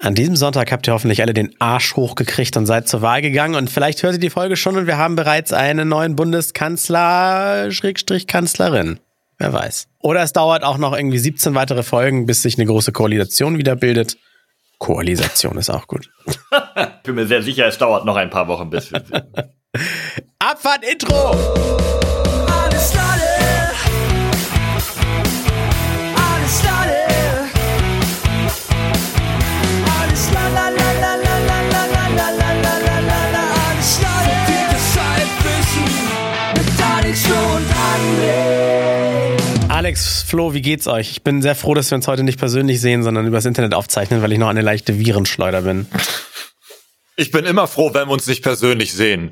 An diesem Sonntag habt ihr hoffentlich alle den Arsch hochgekriegt und seid zur Wahl gegangen. Und vielleicht hört ihr die Folge schon und wir haben bereits einen neuen Bundeskanzler, Schrägstrich Kanzlerin. Wer weiß. Oder es dauert auch noch irgendwie 17 weitere Folgen, bis sich eine große Koalition wieder bildet. Koalisation ist auch gut. Bin mir sehr sicher, es dauert noch ein paar Wochen, bis wir. Abfahrt Intro! Alles Lade. Alex, Flo, wie geht's euch? Ich bin sehr froh, dass wir uns heute nicht persönlich sehen, sondern übers Internet aufzeichnen, weil ich noch eine leichte Virenschleuder bin. Ich bin immer froh, wenn wir uns nicht persönlich sehen.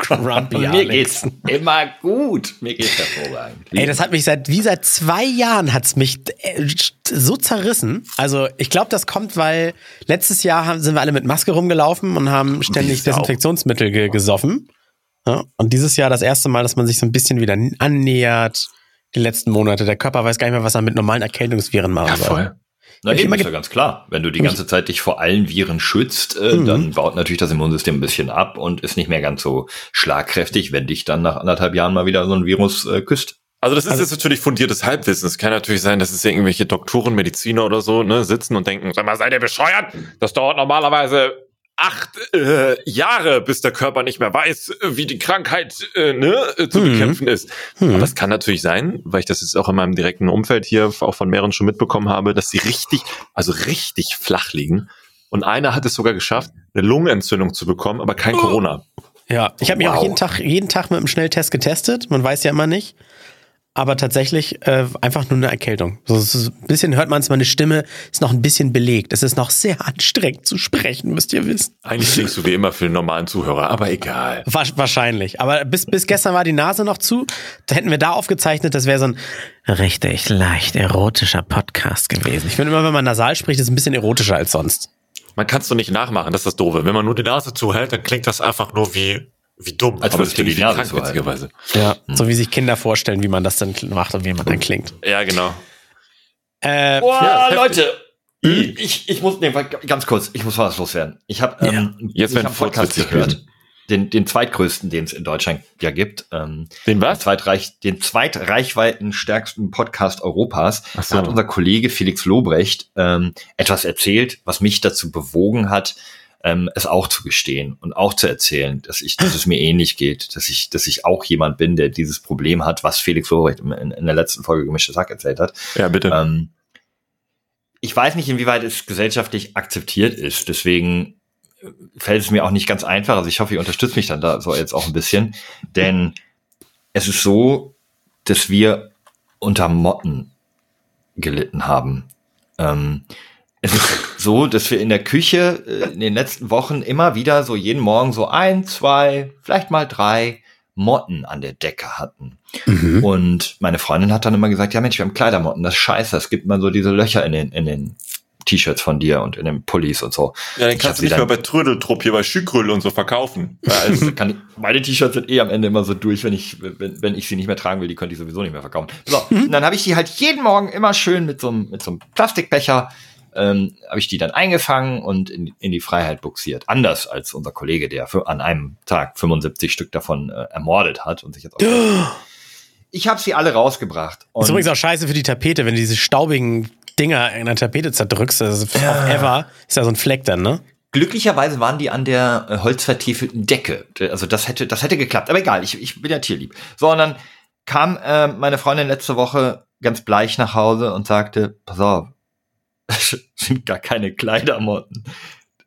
Grumpy Mir Alex. geht's immer gut. Mir geht's hervorragend. Ey, das hat mich seit wie seit zwei Jahren hat's mich äh, so zerrissen. Also ich glaube, das kommt, weil letztes Jahr haben, sind wir alle mit Maske rumgelaufen und haben ständig. Desinfektionsmittel ge gesoffen. Ja, und dieses Jahr das erste Mal, dass man sich so ein bisschen wieder annähert. Die letzten Monate. Der Körper weiß gar nicht mehr, was er mit normalen Erkältungsviren machen soll. Na, Hab ich eben, ist ja ganz klar. Wenn du die ganze Zeit dich vor allen Viren schützt, äh, Mhm. dann baut natürlich das Immunsystem ein bisschen ab und ist nicht mehr ganz so schlagkräftig, wenn dich dann nach anderthalb Jahren mal wieder so ein Virus äh, küsst. Also das ist jetzt natürlich fundiertes Halbwissen. Es kann natürlich sein, dass es irgendwelche Doktoren, Mediziner oder so ne, sitzen und denken, sag mal, seid ihr bescheuert? Das dauert normalerweise acht äh, Jahre, bis der Körper nicht mehr weiß, wie die Krankheit äh, ne, äh, zu Mhm. bekämpfen ist. Hm. Aber es kann natürlich sein, weil ich das jetzt auch in meinem direkten Umfeld hier auch von mehreren schon mitbekommen habe, dass sie richtig, also richtig flach liegen. Und einer hat es sogar geschafft, eine Lungenentzündung zu bekommen, aber kein Corona. Ja, ich habe mich auch Wow. jeden Tag, jeden Tag mit einem Schnelltest getestet. Man weiß ja immer nicht. Aber tatsächlich äh, einfach nur eine Erkältung. So, ist, ein bisschen hört man es, meine Stimme ist noch ein bisschen belegt. Es ist noch sehr anstrengend zu sprechen, müsst ihr wissen. Eigentlich klingst du wie immer für den normalen Zuhörer, aber egal. Wa- Wahrscheinlich. Aber bis, bis gestern war die Nase noch zu. Da hätten wir da aufgezeichnet, das wäre so ein richtig leicht erotischer Podcast gewesen. Ich finde immer, wenn man nasal spricht, ist es ein bisschen erotischer als sonst. Man kann es doch nicht nachmachen, das ist das Doofe. Wenn man nur die Nase zuhält, dann klingt das einfach nur wie, wie dumm. Als wie Nase krank, witzigerweise. Ja. So wie sich Kinder vorstellen, wie man das dann macht und wie man dann klingt. Ja, genau. Äh, Boah, Ja, Leute! Ich, ich muss, nee, ganz kurz, ich muss was loswerden. Ich habe ähm, Jetzt ich hab einen Podcast gehört. Den, den zweitgrößten, den es in Deutschland ja gibt. Ähm, Den den, was? zweitreich, den zweitreichweiten stärksten Podcast Europas. Ach so. Da hat unser Kollege Felix Lobrecht ähm, etwas erzählt, was mich dazu bewogen hat, ähm, es auch zu gestehen und auch zu erzählen, dass ich, dass es mir ähnlich geht, dass ich, dass ich auch jemand bin, der dieses Problem hat, was Felix Lobrecht in, in der letzten Folge gemischtes Hack erzählt hat. Ja, bitte. Ähm, ich weiß nicht, inwieweit es gesellschaftlich akzeptiert ist. Deswegen äh, fällt es mir auch nicht ganz einfach. Also ich hoffe, ihr unterstützt mich dann da so jetzt auch ein bisschen. Denn es ist so, dass wir unter Motten gelitten haben. Ähm, es ist so, dass wir in der Küche äh, in den letzten Wochen immer wieder so jeden Morgen so ein, zwei, vielleicht mal drei Motten an der Decke hatten. mhm. Und meine Freundin hat dann immer gesagt, ja Mensch, wir haben Kleidermotten, das ist scheiße, es gibt mal so diese Löcher in den, in den T-Shirts von dir und in den Pullis und so. ja, den kannst du nicht mehr bei Trödeltrupp hier bei Schükröll und so verkaufen. Ja, Also kann ich, meine T-Shirts sind eh am Ende immer so durch, wenn ich, wenn, wenn ich sie nicht mehr tragen will, die könnte ich sowieso nicht mehr verkaufen. So, und dann habe ich die halt jeden Morgen immer schön mit so einem, mit so einem Plastikbecher, ähm, habe ich die dann eingefangen und in, in die Freiheit buxiert. Anders als unser Kollege, der für, an einem Tag 75 Stück davon äh, ermordet hat und sich jetzt auch. Ich habe sie alle rausgebracht. Und ist übrigens auch scheiße für die Tapete, wenn du diese staubigen Dinger in der Tapete zerdrückst. Also forever ist ja so ein Fleck dann, ne? Glücklicherweise waren die an der äh, holzvertiefelten Decke. Also das hätte, das hätte geklappt. Aber egal, ich, ich bin ja tierlieb. So, und dann kam äh, meine Freundin letzte Woche ganz bleich nach Hause und sagte, pass auf, das sind gar keine Kleidermotten.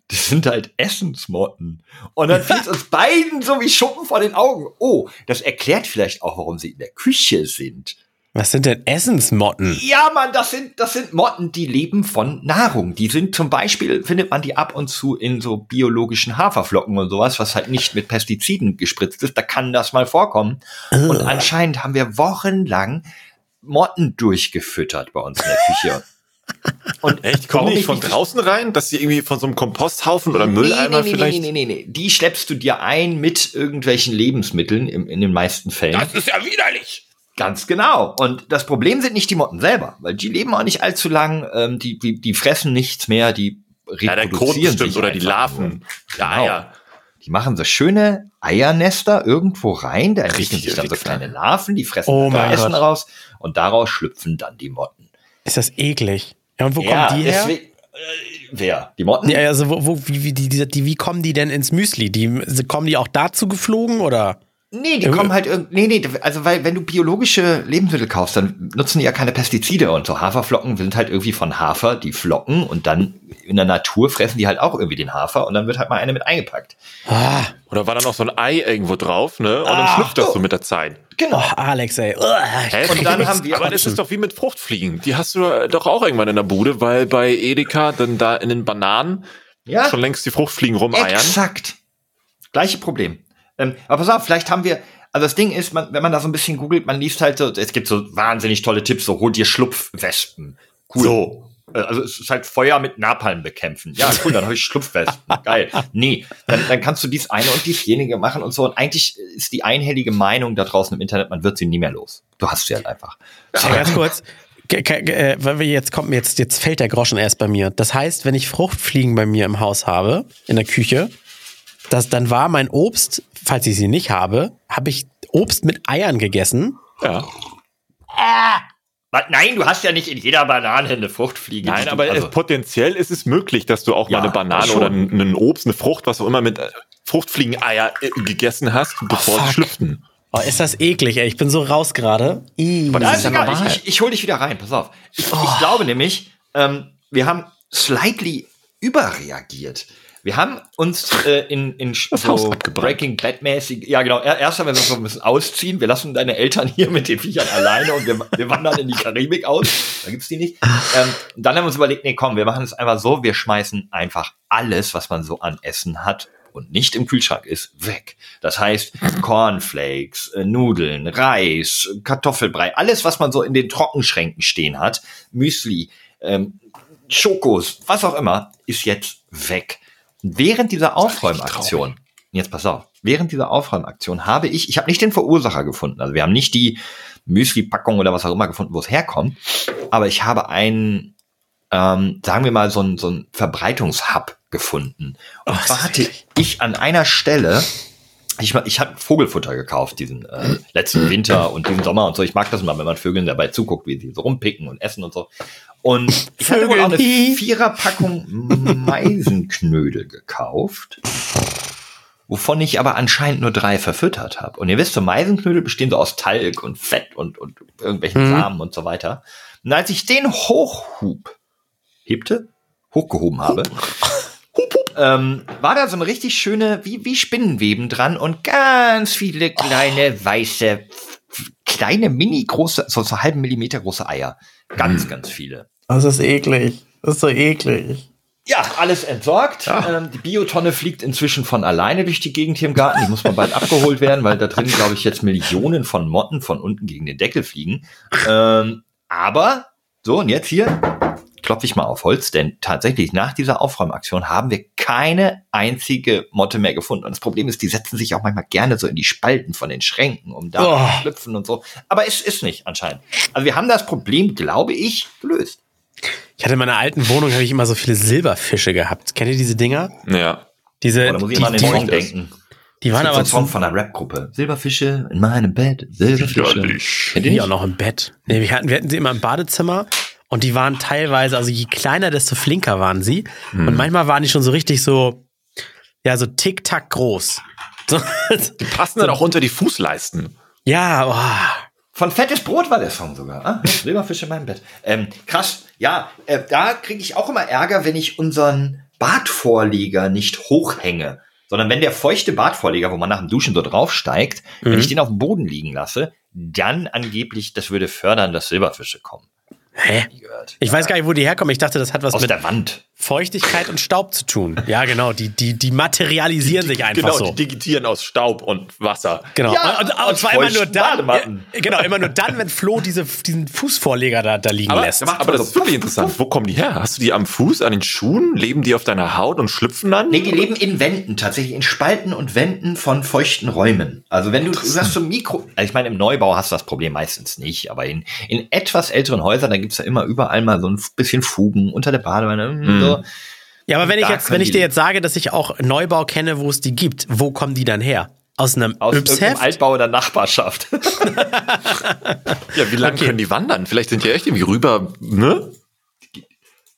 Das sind halt Essensmotten. Und dann fiel es uns beiden so wie Schuppen vor den Augen. Oh, das erklärt vielleicht auch, warum sie in der Küche sind. Was sind denn Essensmotten? Ja, Mann, das sind, das sind Motten, die leben von Nahrung. Die sind zum Beispiel, findet man die ab und zu in so biologischen Haferflocken und sowas, was halt nicht mit Pestiziden gespritzt ist. Da kann das mal vorkommen. Und anscheinend haben wir wochenlang Motten durchgefüttert bei uns in der Küche. Und Echt? Kommen die ich von nicht draußen rein, dass sie irgendwie von so einem Komposthaufen oder Mülleimer nee, nee, vielleicht? Nee, nee, nee, nee. Die schleppst du dir ein mit irgendwelchen Lebensmitteln im, in den meisten Fällen. ist ja widerlich. Ganz genau. Und das Problem sind nicht die Motten selber, weil die leben auch nicht allzu lang, ähm, die, die, die fressen nichts mehr, die Ja, der reproduzieren sich oder die. Larven. Ja, Genau. ja. Die machen so schöne Eiernester irgendwo rein, da entwickeln sich dann so kleine Larven, die fressen Oh Essen Gott. raus und daraus schlüpfen dann die Motten. Ist das eklig? Ja, und wo kommen die her? deswegen- äh, wer? Die Motten? Ja, also wo, wo wie, wie, die, die, wie kommen die denn ins Müsli? Die, kommen die auch dazu geflogen oder? Nee, die Irgendwie- kommen halt irgend, nee, nee, also weil, wenn du biologische Lebensmittel kaufst, dann nutzen die ja keine Pestizide und so Haferflocken sind halt irgendwie von Hafer, die Flocken und dann in der Natur fressen die halt auch irgendwie den Hafer und dann wird halt mal eine mit eingepackt. Ah, Oder war da noch so ein Ei irgendwo drauf, ne? Und dann schlüpft das so mit der Zeit. Genau. oh, Alex, ey. Uah, Und dann haben wir- Aber das ist doch wie mit Fruchtfliegen. Die hast du doch auch irgendwann in der Bude, weil bei Edeka dann da in den Bananen Ja, schon längst die Fruchtfliegen rumeiern. exakt. Gleiche Problem. Ähm, aber pass auf, vielleicht haben wir, also das Ding ist, man, wenn man da so ein bisschen googelt, man liest halt so, es gibt so wahnsinnig tolle Tipps, so hol dir Schlupfwespen. Cool. So. Äh, Also es ist halt Feuer mit Napalm bekämpfen. Ja, cool, dann habe ich Schlupfwespen. Geil. Nee, dann, dann kannst du dies eine und diesjenige machen und so. Und eigentlich ist die einhellige Meinung da draußen im Internet, man wird sie nie mehr los. Du hast sie halt einfach. Ja, ganz kurz. Äh, weil wir jetzt kommt mir jetzt jetzt fällt der Groschen erst bei mir. Das heißt, wenn ich Fruchtfliegen bei mir im Haus habe, in der Küche, das dann war mein Obst, falls ich sie nicht habe, habe ich Obst mit Eiern gegessen. Ja. Was? Nein, du hast ja nicht in jeder Banane eine Fruchtfliege. Nein, aber also, potenziell ist es möglich, dass du auch Ja, mal eine Banane schon. oder ein, Obst, eine Frucht, was auch immer mit äh, Fruchtfliegeneier äh, gegessen hast, bevor fuck. sie schlüpften. Oh, ist das eklig, ey. Ich bin so raus gerade. Ich, ich, ich hole dich wieder rein. Pass auf. Ich, ich glaube nämlich, ähm, wir haben slightly überreagiert. Wir haben uns äh, in, in so. Breaking Bad mäßig, ja genau, er- erst haben wir so ein bisschen ausziehen. Wir lassen deine Eltern hier mit den Viechern alleine und wir, wir wandern in die Karibik aus. Da gibt's die nicht. Ähm, und dann haben wir uns überlegt, nee, komm, wir machen es einfach so, wir schmeißen einfach alles, was man so an Essen hat und nicht im Kühlschrank ist, weg. Das heißt, Cornflakes, äh, Nudeln, Reis, Kartoffelbrei, alles, was man so in den Trockenschränken stehen hat, Müsli, ähm, Schokos, was auch immer, ist jetzt weg. Während dieser Aufräumaktion, jetzt pass auf, während dieser Aufräumaktion habe ich, ich habe nicht den Verursacher gefunden, also wir haben nicht die Müsli-Packung oder was auch immer gefunden, wo es herkommt, aber ich habe einen, ähm, sagen wir mal, so ein, so ein Verbreitungshub gefunden. Und hatte eklig. ich an einer Stelle, ich, ich habe Vogelfutter gekauft, diesen äh, letzten Winter und diesen Sommer und so. Ich mag das mal, wenn man Vögeln dabei zuguckt, wie sie so rumpicken und essen und so. Und ich hatte wohl auch eine Vögel. Viererpackung Meisenknödel gekauft, wovon ich aber anscheinend nur drei verfüttert habe. Und ihr wisst, so Meisenknödel bestehen so aus Talg und Fett und, und irgendwelchen Mhm. Samen und so weiter. Und als ich den hochhub, hebte, hochgehoben habe, ähm, war da so eine richtig schöne, wie, wie Spinnenweben dran und ganz viele kleine, weiße, kleine, mini große, so, so halben Millimeter große Eier. Ganz, ganz viele. Das ist eklig. Das ist so eklig. Ja, alles entsorgt. Ja. Ähm, die Biotonne fliegt inzwischen von alleine durch die Gegend hier im Garten. Die muss mal bald abgeholt werden, weil da drin, glaube ich, jetzt Millionen von Motten von unten gegen den Deckel fliegen. Ähm, aber, so, und jetzt hier klopfe ich mal auf Holz, denn tatsächlich nach dieser Aufräumaktion haben wir keine einzige Motte mehr gefunden. Und das Problem ist, die setzen sich auch manchmal gerne so in die Spalten von den Schränken, um da Oh. zu schlüpfen und so. Aber es ist nicht anscheinend. Also wir haben das Problem, glaube ich, gelöst. Ich hatte in meiner alten Wohnung habe ich immer so viele Silberfische gehabt. Kennt ihr diese Dinger? Ja. Diese, Oh, da muss ich die, immer an den Song die, denken. die waren Es gibt so aber einen Song von einer Rapgruppe. Silberfische in meinem Bett. Silberfische. Kennt ihr die auch noch im Bett. Nee, wir hatten, wir hatten sie immer im Badezimmer und die waren teilweise, also je kleiner, desto flinker waren sie. Hm. Und manchmal waren die schon so richtig so, ja, so tick-tack groß. So, Die passen dann auch unter die Fußleisten. ja, oh. Von Fettes Brot war der Song sogar. Ah, Silberfische in meinem Bett. Ähm, krass. Ja, äh, da kriege ich auch immer Ärger, wenn ich unseren Badvorleger nicht hochhänge. Sondern wenn der feuchte Badvorleger, wo man nach dem Duschen so draufsteigt, wenn Mhm. ich den auf dem Boden liegen lasse, dann angeblich, das würde fördern, dass Silberfische kommen. Hä? Ich weiß gar nicht, wo die herkommen. Ich dachte, das hat was Aus mit der Wand. Feuchtigkeit und Staub zu tun. Ja, genau. Die, die, die materialisieren sich einfach genau, so. die digitieren aus Staub und Wasser. Genau. Ja, und, und, und zwar immer nur dann. Ja, genau, immer nur dann, wenn Flo diese, diesen Fußvorleger da, da liegen Aber, lässt. aber das ist wirklich interessant. Wo kommen die her? Hast du die am Fuß, an den Schuhen? Leben die auf deiner Haut und schlüpfen dann? Nee, die leben in Wänden, tatsächlich in Spalten und Wänden von feuchten Räumen. Also wenn du, du hast so Mikro, also ich meine, im Neubau hast du das Problem meistens nicht, aber in, in etwas älteren Häusern, da gibt's ja immer überall mal so ein bisschen Fugen unter der Badewanne. Mhm. So. Ja, aber wenn ich jetzt, wenn ich dir jetzt sage, dass ich auch Neubau kenne, wo es die gibt, wo kommen die dann her? Aus einem Aus irgendeinem? Altbau der Nachbarschaft. Ja, wie lange Okay. können die wandern? Vielleicht sind die echt irgendwie rüber, ne?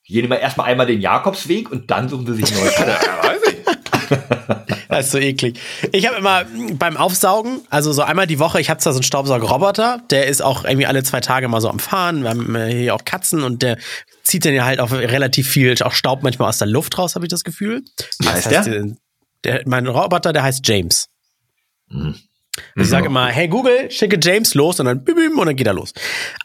Gehen immer erstmal einmal den Jakobsweg und dann suchen sie sich Haus. Ja, weiß ich. Das ist so eklig. Ich habe immer mm, beim Aufsaugen, also so einmal die Woche, ich habe zwar so einen Staubsaugerroboter, der ist auch irgendwie alle zwei Tage mal so am Fahren. Wir haben hier auch Katzen und der zieht dann ja halt auch relativ viel, auch Staub manchmal aus der Luft raus, habe ich das Gefühl. Wie heißt Das der? äh, der? Mein Roboter, der heißt James. Mhm. Ich sage immer, hey Google, schicke James los und dann bim, bim, und dann geht er los.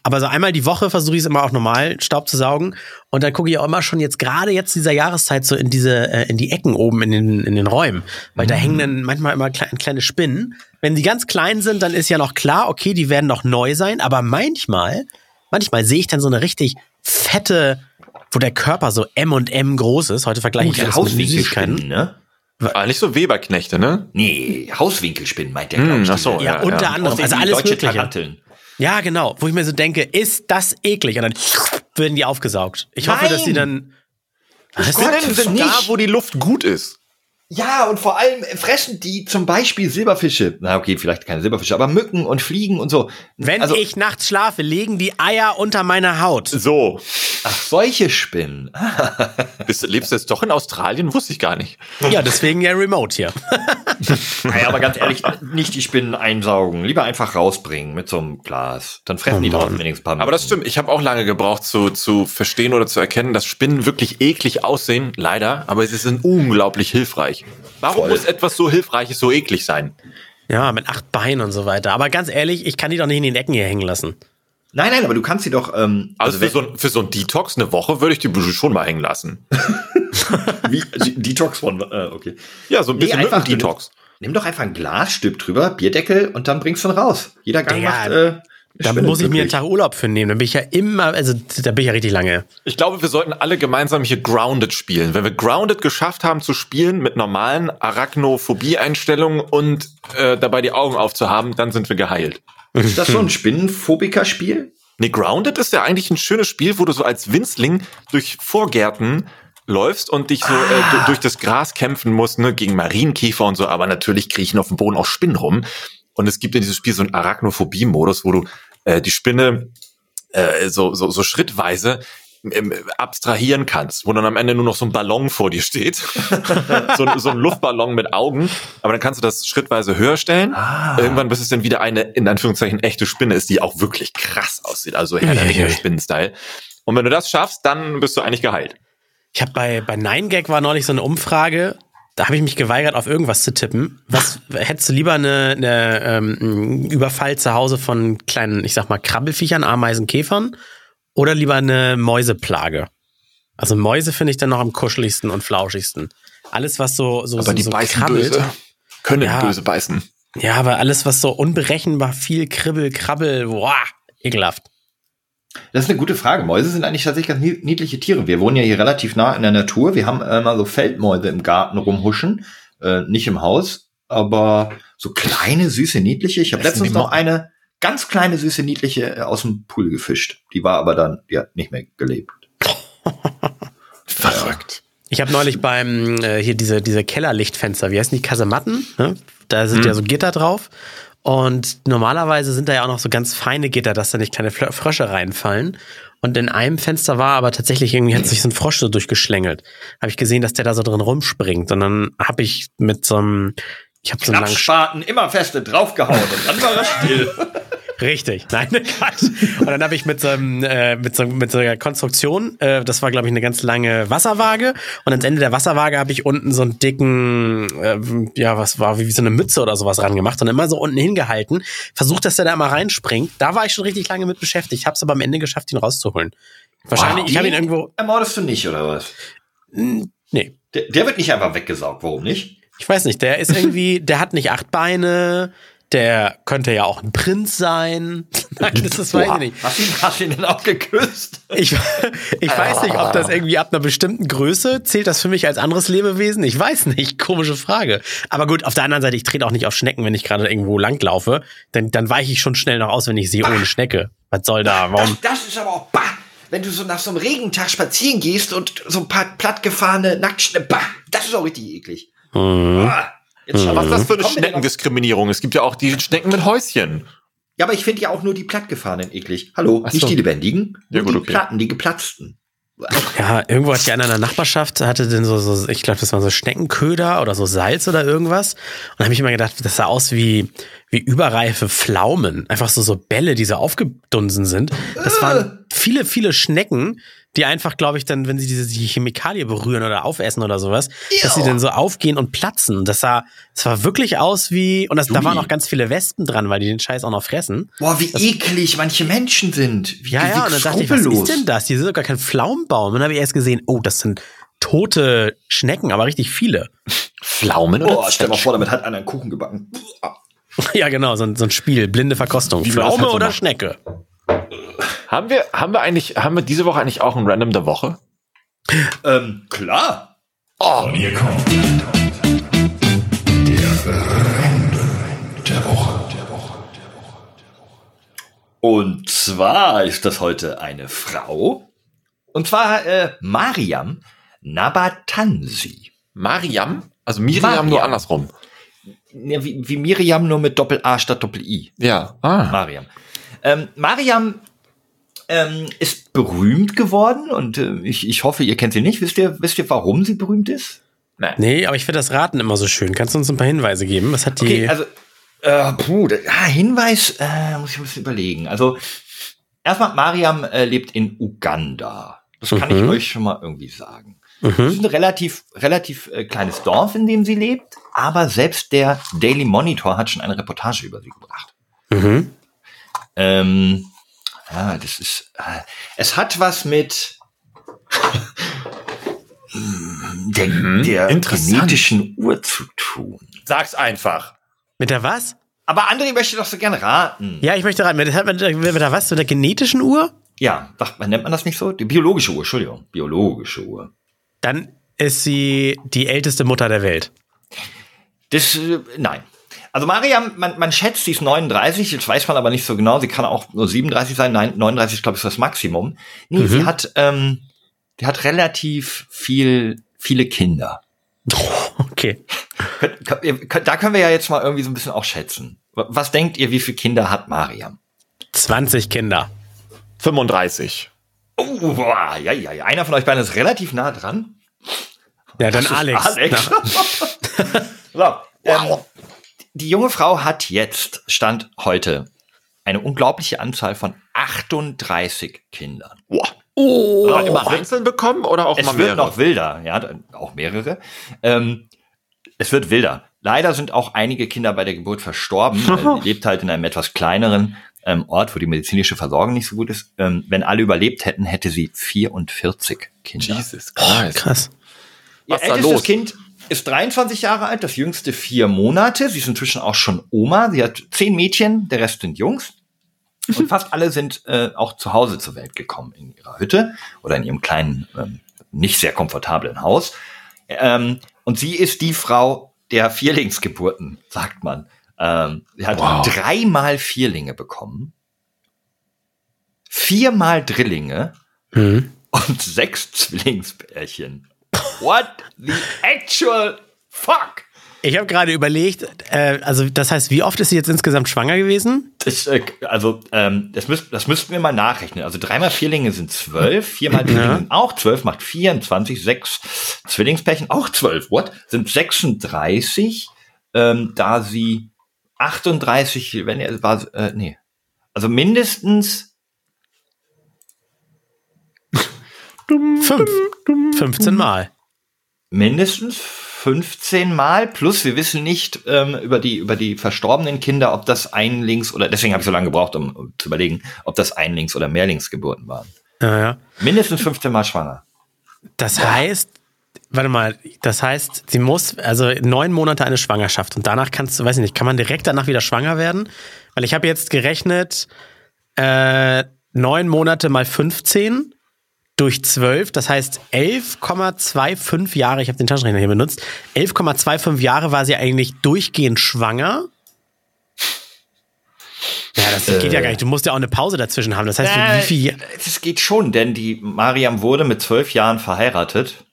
Aber so einmal die Woche versuche ich es immer auch normal Staub zu saugen und dann gucke ich auch immer schon jetzt gerade jetzt dieser Jahreszeit so in diese äh, in die Ecken oben in den in den Räumen, weil da hängen dann manchmal immer kleine, kleine Spinnen. Wenn die ganz klein sind, dann ist ja noch klar, okay, die werden noch neu sein, aber manchmal manchmal sehe ich dann so eine richtig fette wo der Körper so M und M groß ist. Heute vergleiche ich Gute alles mit Süßigkeiten. ne? Ah, nicht so Weberknechte, ne? Nee, Hauswinkelspinnen meint der, ich. ach so, Ja, Ja, unter ja. anderem, also alles deutsche Mögliche. Taranteln. Ja, genau. Wo ich mir so denke, ist das eklig? Und dann werden die aufgesaugt. Ich hoffe, dass die dann. Was? Spinnen sind nicht. da, wo die Luft gut ist. Ja, und vor allem fressen die zum Beispiel Silberfische. Na okay, vielleicht keine Silberfische, aber Mücken und Fliegen und so. Wenn also, ich nachts schlafe, legen die Eier unter meiner Haut. So. ach, solche Spinnen. Bist, du- lebst du jetzt doch in Australien? Wusste ich gar nicht. Ja, deswegen ja Remote hier. Naja, aber ganz ehrlich, nicht die Spinnen einsaugen. Lieber einfach rausbringen mit so einem Glas. Dann fressen Oh die draußen wenigstens ein paar Aber das stimmt. Ich habe auch lange gebraucht zu, zu verstehen oder zu erkennen, dass Spinnen wirklich eklig aussehen. Leider. Aber sie sind unglaublich hilfreich. Warum Voll. muss etwas so Hilfreiches so eklig sein? Ja, mit acht Beinen und so weiter. Aber ganz ehrlich, ich kann die doch nicht in den Ecken hier hängen lassen. Nein, nein, aber du kannst sie doch, ähm, Also, für, wenn- so, ein- für so ein Detox eine Woche würde ich die schon mal hängen lassen. wie, Detox von, äh, okay. Ja, so ein Nee, bisschen einfach Detox. Nimm doch einfach ein Glas, stülp drüber, Bierdeckel und dann bringst du ihn raus. Jeder Gang Digga, macht, äh, Da muss ich mir einen. Tag Urlaub für nehmen. Dann bin ich ja immer, also da bin ich ja richtig lange. Ich glaube, wir sollten alle gemeinsam hier Grounded spielen. Wenn wir Grounded geschafft haben zu spielen mit normalen Arachnophobie-Einstellungen und äh, dabei die Augen aufzuhaben, dann sind wir geheilt. Ist das so ein Spinnenphobiker-Spiel? Nee, Grounded ist ja eigentlich ein schönes Spiel, wo du so als Winzling durch Vorgärten läufst und dich so äh, du- durch das Gras kämpfen musst, ne, gegen Marienkäfer und so, aber natürlich kriechen auf dem Boden auch Spinnen rum. Und es gibt in diesem Spiel so einen Arachnophobie-Modus, wo du äh, die Spinne äh, so, so, so schrittweise ähm, abstrahieren kannst, wo dann am Ende nur noch so ein Ballon vor dir steht. so, ein- so ein Luftballon mit Augen. Aber dann kannst du das schrittweise höher stellen. Irgendwann bis es dann wieder eine, in Anführungszeichen, echte Spinne ist, die auch wirklich krass aussieht. Also Herr der Ringe Spinnen-Style. Und wenn du das schaffst, dann bist du eigentlich geheilt. Ich habe bei, bei 9gag war neulich so eine Umfrage, da habe ich mich geweigert, auf irgendwas zu tippen. Was hättest du lieber eine, eine ähm, einen Überfall zu Hause von kleinen, ich sag mal, Krabbelfiechern, Ameisen, Käfern oder lieber eine Mäuseplage? Also Mäuse finde ich dann noch am kuscheligsten und flauschigsten. Alles, was so, so, Aber so, die so beißen krabbelt. böse. Können Ja. böse beißen. Ja, aber alles, was so unberechenbar viel Kribbel, Krabbel, boah, ekelhaft. Das ist eine gute Frage. Mäuse sind eigentlich tatsächlich ganz nie- niedliche Tiere. Wir wohnen ja hier relativ nah in der Natur. Wir haben mal so Feldmäuse im Garten rumhuschen. Äh, nicht im Haus, aber so kleine, süße, niedliche. Ich habe letztens noch eine ganz kleine, süße, niedliche äh, aus dem Pool gefischt. Die war aber dann, die hat nicht mehr gelebt. Verrückt. Ich habe neulich beim äh, hier diese diese Kellerlichtfenster, wie heißen die Kasematten? Ne? Da sind ja so Gitter drauf und normalerweise sind da ja auch noch so ganz feine Gitter, dass da nicht kleine Frösche reinfallen. Und in einem Fenster war aber tatsächlich irgendwie hat sich so ein Frosch so durchgeschlängelt. Habe ich gesehen, dass der da so drin rumspringt und dann habe ich mit so einem ich habe so einen langen Klappspaten immer feste draufgehauen und dann war er still. Richtig, nein, Quatsch. Und dann habe ich mit so, einem, äh, mit, so, mit so einer Konstruktion, äh, das war glaube ich eine ganz lange Wasserwaage und ans Ende der Wasserwaage habe ich unten so einen dicken, äh, ja was war, wie, wie so eine Mütze oder sowas ran gemacht und immer so unten hingehalten, versucht, dass der da mal reinspringt. Da war ich schon richtig lange mit beschäftigt, habe es aber am Ende geschafft, ihn rauszuholen. Wahrscheinlich, ich habe ihn irgendwo, Ermordest du nicht, oder was? nee, Der, der wird nicht einfach weggesaugt. Warum nicht? ich weiß nicht, der ist irgendwie, der hat nicht acht Beine, der könnte ja auch ein Prinz sein. Nein, das, das weiß ich nicht. Hast du ihn, hast du ihn denn auch geküsst? Ich, ich weiß nicht, ob das irgendwie ab einer bestimmten Größe zählt das für mich als anderes Lebewesen. Ich weiß nicht, komische Frage. Aber gut, auf der anderen Seite, ich trete auch nicht auf Schnecken, wenn ich gerade irgendwo langlaufe. Denn dann weiche ich schon schnell noch aus, wenn ich sehe ohne Schnecke. Was soll da? Warum? Das, das ist aber auch, bah, wenn du so nach so einem Regentag spazieren gehst und so ein paar plattgefahrene Nacktschnecken, bah, das ist auch richtig eklig. Mhm. Ah, jetzt schau, Was ist das für eine Schneckendiskriminierung? Es gibt ja auch die Schnecken mit Häuschen. Ja, aber ich finde ja auch nur die plattgefahrenen eklig. Hallo, Ach nicht so. die lebendigen, Ja, gut, die okay. Platten, die geplatzten. Ja, irgendwo hat ja einer in der Nachbarschaft, hatte denn so, so ich glaube, das war so Schneckenköder oder so Salz oder irgendwas. Und da habe ich immer gedacht, das sah aus wie, wie überreife Pflaumen. Einfach so, so Bälle, die so aufgedunsen sind. Das waren viele, viele Schnecken, die einfach, glaube ich, dann, wenn sie diese die Chemikalie berühren oder aufessen oder sowas, dass sie dann so aufgehen und platzen. Das sah, das war wirklich aus wie, und das, da waren auch ganz viele Wespen dran, weil die den Scheiß auch noch fressen. Boah, wie eklig manche Menschen sind. Wie, Ja, wie ja, und dann dachte ich, was ist denn das? Hier ist sogar kein Pflaumenbaum. Und dann habe ich erst gesehen, oh, das sind tote Schnecken, aber richtig viele. Pflaumen oder Boah, stell mal vor, damit hat einer einen Kuchen gebacken. Ja, genau, so ein, so ein Spiel, blinde Verkostung. Wie Pflaume halt so oder macht. Schnecke? Haben wir, haben wir eigentlich, haben wir diese Woche eigentlich auch ein Random der Woche? Ähm, klar. Oh, Hier kommt der Random der Woche. Und zwar ist das heute eine Frau. Und zwar äh, Mariam Nabatansi. Mariam? Also Miriam Mariam. nur andersrum. Ja, wie, wie Miriam nur mit Doppel-A statt Doppel-I. Ja. Ah. Mariam. Ähm, Mariam ähm, ist berühmt geworden und äh, ich, ich hoffe, ihr kennt sie nicht. Wisst ihr, wisst ihr, warum sie berühmt ist? Nee, aber ich finde das Raten immer so schön. Kannst du uns ein paar Hinweise geben? Was hat die. Okay, also äh, puh, da, ah, Hinweis, äh, muss ich ein bisschen überlegen. Also erstmal, Mariam äh, lebt in Uganda. Das kann ich Mhm. euch schon mal irgendwie sagen. Mhm. Es ist ein relativ, relativ äh, kleines Dorf, in dem sie lebt, aber selbst der Daily Monitor hat schon eine Reportage über sie gebracht. Mhm. Ähm, ja, das ist, äh, es hat was mit der, der interessant. genetischen Uhr zu tun. Sag's einfach. Mit der was? Aber André möchte doch so gerne raten. Ja, ich möchte raten. Mit, der- mit, der- mit der was? Mit der genetischen Uhr? Ja, nennt man das nicht so? Die biologische Uhr, Entschuldigung. Biologische Uhr. Dann ist sie die älteste Mutter der Welt. Das, äh, nein. Also Mariam, man, man schätzt, sie ist 39, jetzt weiß man aber nicht so genau, sie kann auch nur 37 sein, nein, 39 ist, glaube ich, das Maximum. Nee, sie hat, ähm, die hat relativ viel, viele Kinder. Okay. Da können wir ja jetzt mal irgendwie so ein bisschen auch schätzen. Was denkt ihr, wie viele Kinder hat Mariam? 20 Kinder. 35. Oh, boah, ja, ja, ja. Einer von euch beiden ist relativ nah dran. Ja, dann Alex. Alex. so, ähm, die junge Frau hat jetzt, Stand heute, eine unglaubliche Anzahl von 38 Kindern. Boah. Oh. Aber immer einzeln bekommen oder auch Es mal wird mehrere? noch wilder, ja, auch mehrere. Ähm, es wird wilder. Leider sind auch einige Kinder bei der Geburt verstorben. Äh, Sie lebt halt in einem etwas kleineren ähm, Ort, wo die medizinische Versorgung nicht so gut ist. Ähm, wenn alle überlebt hätten, hätte sie 44 Kinder. Jesus Christ. Krass. Ihr Was ist da ältestes los? Kind ist 23 Jahre alt, das jüngste vier Monate. Sie ist inzwischen auch schon Oma. Sie hat zehn Mädchen, der Rest sind Jungs. Und fast alle sind äh, auch zu Hause zur Welt gekommen in ihrer Hütte oder in ihrem kleinen, ähm, nicht sehr komfortablen Haus. Ähm, und sie ist die Frau der Vierlingsgeburten, sagt man. Ähm, sie hat Wow. dreimal Vierlinge bekommen, viermal Drillinge Mhm. und sechs Zwillingspärchen. What the actual fuck? Ich habe gerade überlegt, äh, also das heißt, wie oft ist sie jetzt insgesamt schwanger gewesen? Das, äh, also, ähm, das, müsst, das müssten wir mal nachrechnen. Also dreimal Vierlinge sind zwölf, viermal Drillinge sind auch zwölf, macht 24, sechs Zwillingspärchen auch zwölf. What? Sind 36, ähm, da sie 38, wenn er war, äh, nee. Also mindestens, Fünf. 15 Mal. mindestens 15 Mal plus wir wissen nicht ähm, über die über die verstorbenen Kinder, ob das Einlings oder deswegen habe ich so lange gebraucht, um, um zu überlegen, ob das Einlings oder Mehrlingsgeburten waren. Ja, ja. Mindestens 15 Mal schwanger. Das heißt, warte mal, das heißt, sie muss, also neun Monate eine Schwangerschaft und danach kannst du, weiß ich nicht, kann man direkt danach wieder schwanger werden? Weil ich habe jetzt gerechnet, äh, neun Monate mal 15 durch 12, das heißt 11,25 Jahre, ich habe den Taschenrechner hier benutzt, 11,25 Jahre war sie eigentlich durchgehend schwanger. Ja, das geht ja gar nicht. Du musst ja auch eine Pause dazwischen haben. Das heißt, Äh, wie viel. Das geht schon, denn die Mariam wurde mit zwölf Jahren verheiratet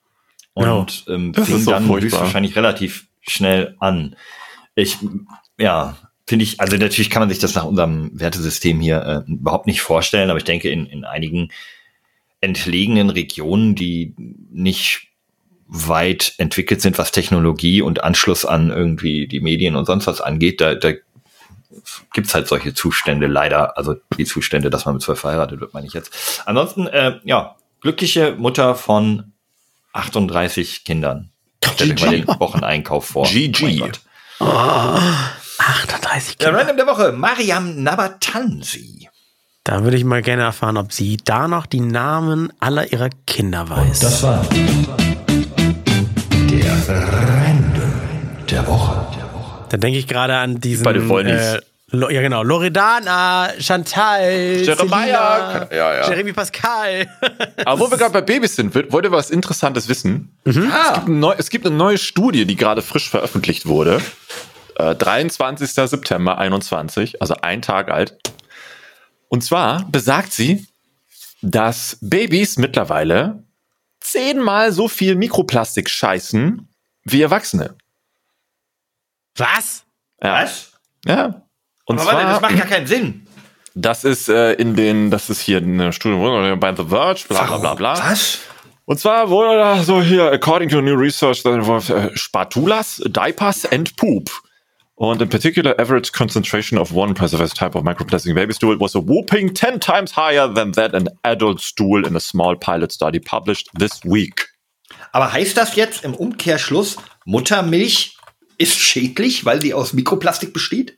und ähm, Das fing dann höchstwahrscheinlich relativ schnell an. Ich, ja, finde ich, also natürlich kann man sich das nach unserem Wertesystem hier äh, überhaupt nicht vorstellen, aber ich denke, in, in einigen entlegenen Regionen, die nicht weit entwickelt sind, was Technologie und Anschluss an irgendwie die Medien und sonst was angeht, da, da gibt's halt solche Zustände leider, also die Zustände, dass man mit zwölf verheiratet wird, meine ich jetzt. Ansonsten, äh, ja, glückliche Mutter von 38 Kindern. Stellt euch mal den Wocheneinkauf vor. GG. Mein Gott. 38 Der Kinder. Random der Woche, Mariam Nabatansi. Da würde ich mal gerne erfahren, ob sie da noch die Namen aller ihrer Kinder weiß. Das war der Random der Woche. Da denke ich gerade an diesen. Beide Wollnis. Äh, Lo- ja, genau. Loredana, Chantal, Jeremiah, ja, ja. Jeremy Pascal. Aber wo wir gerade bei Babys sind, wollt ihr was Interessantes wissen? Ah, Es, gibt neu, es gibt eine neue Studie, die gerade frisch veröffentlicht wurde. Äh, 23. September 21, also ein Tag alt. Und zwar besagt sie, dass Babys mittlerweile zehnmal so viel Mikroplastik scheißen wie Erwachsene. Was? Ja. was? Ja. Und Aber warte, das zwar, macht gar keinen Sinn. das ist äh, in den, das ist hier eine Studie bei The Verge, bla bla bla bla. Was? Und zwar wurde da so hier, according to new research that involves uh, spatulas, diapers and poop. Und in particular, average concentration of one specific type of microplastic baby stool was a whooping 10 times higher than that an adult stool in a small pilot study published this week. Aber heißt das jetzt im Umkehrschluss, Muttermilch ist schädlich, weil sie aus Mikroplastik besteht?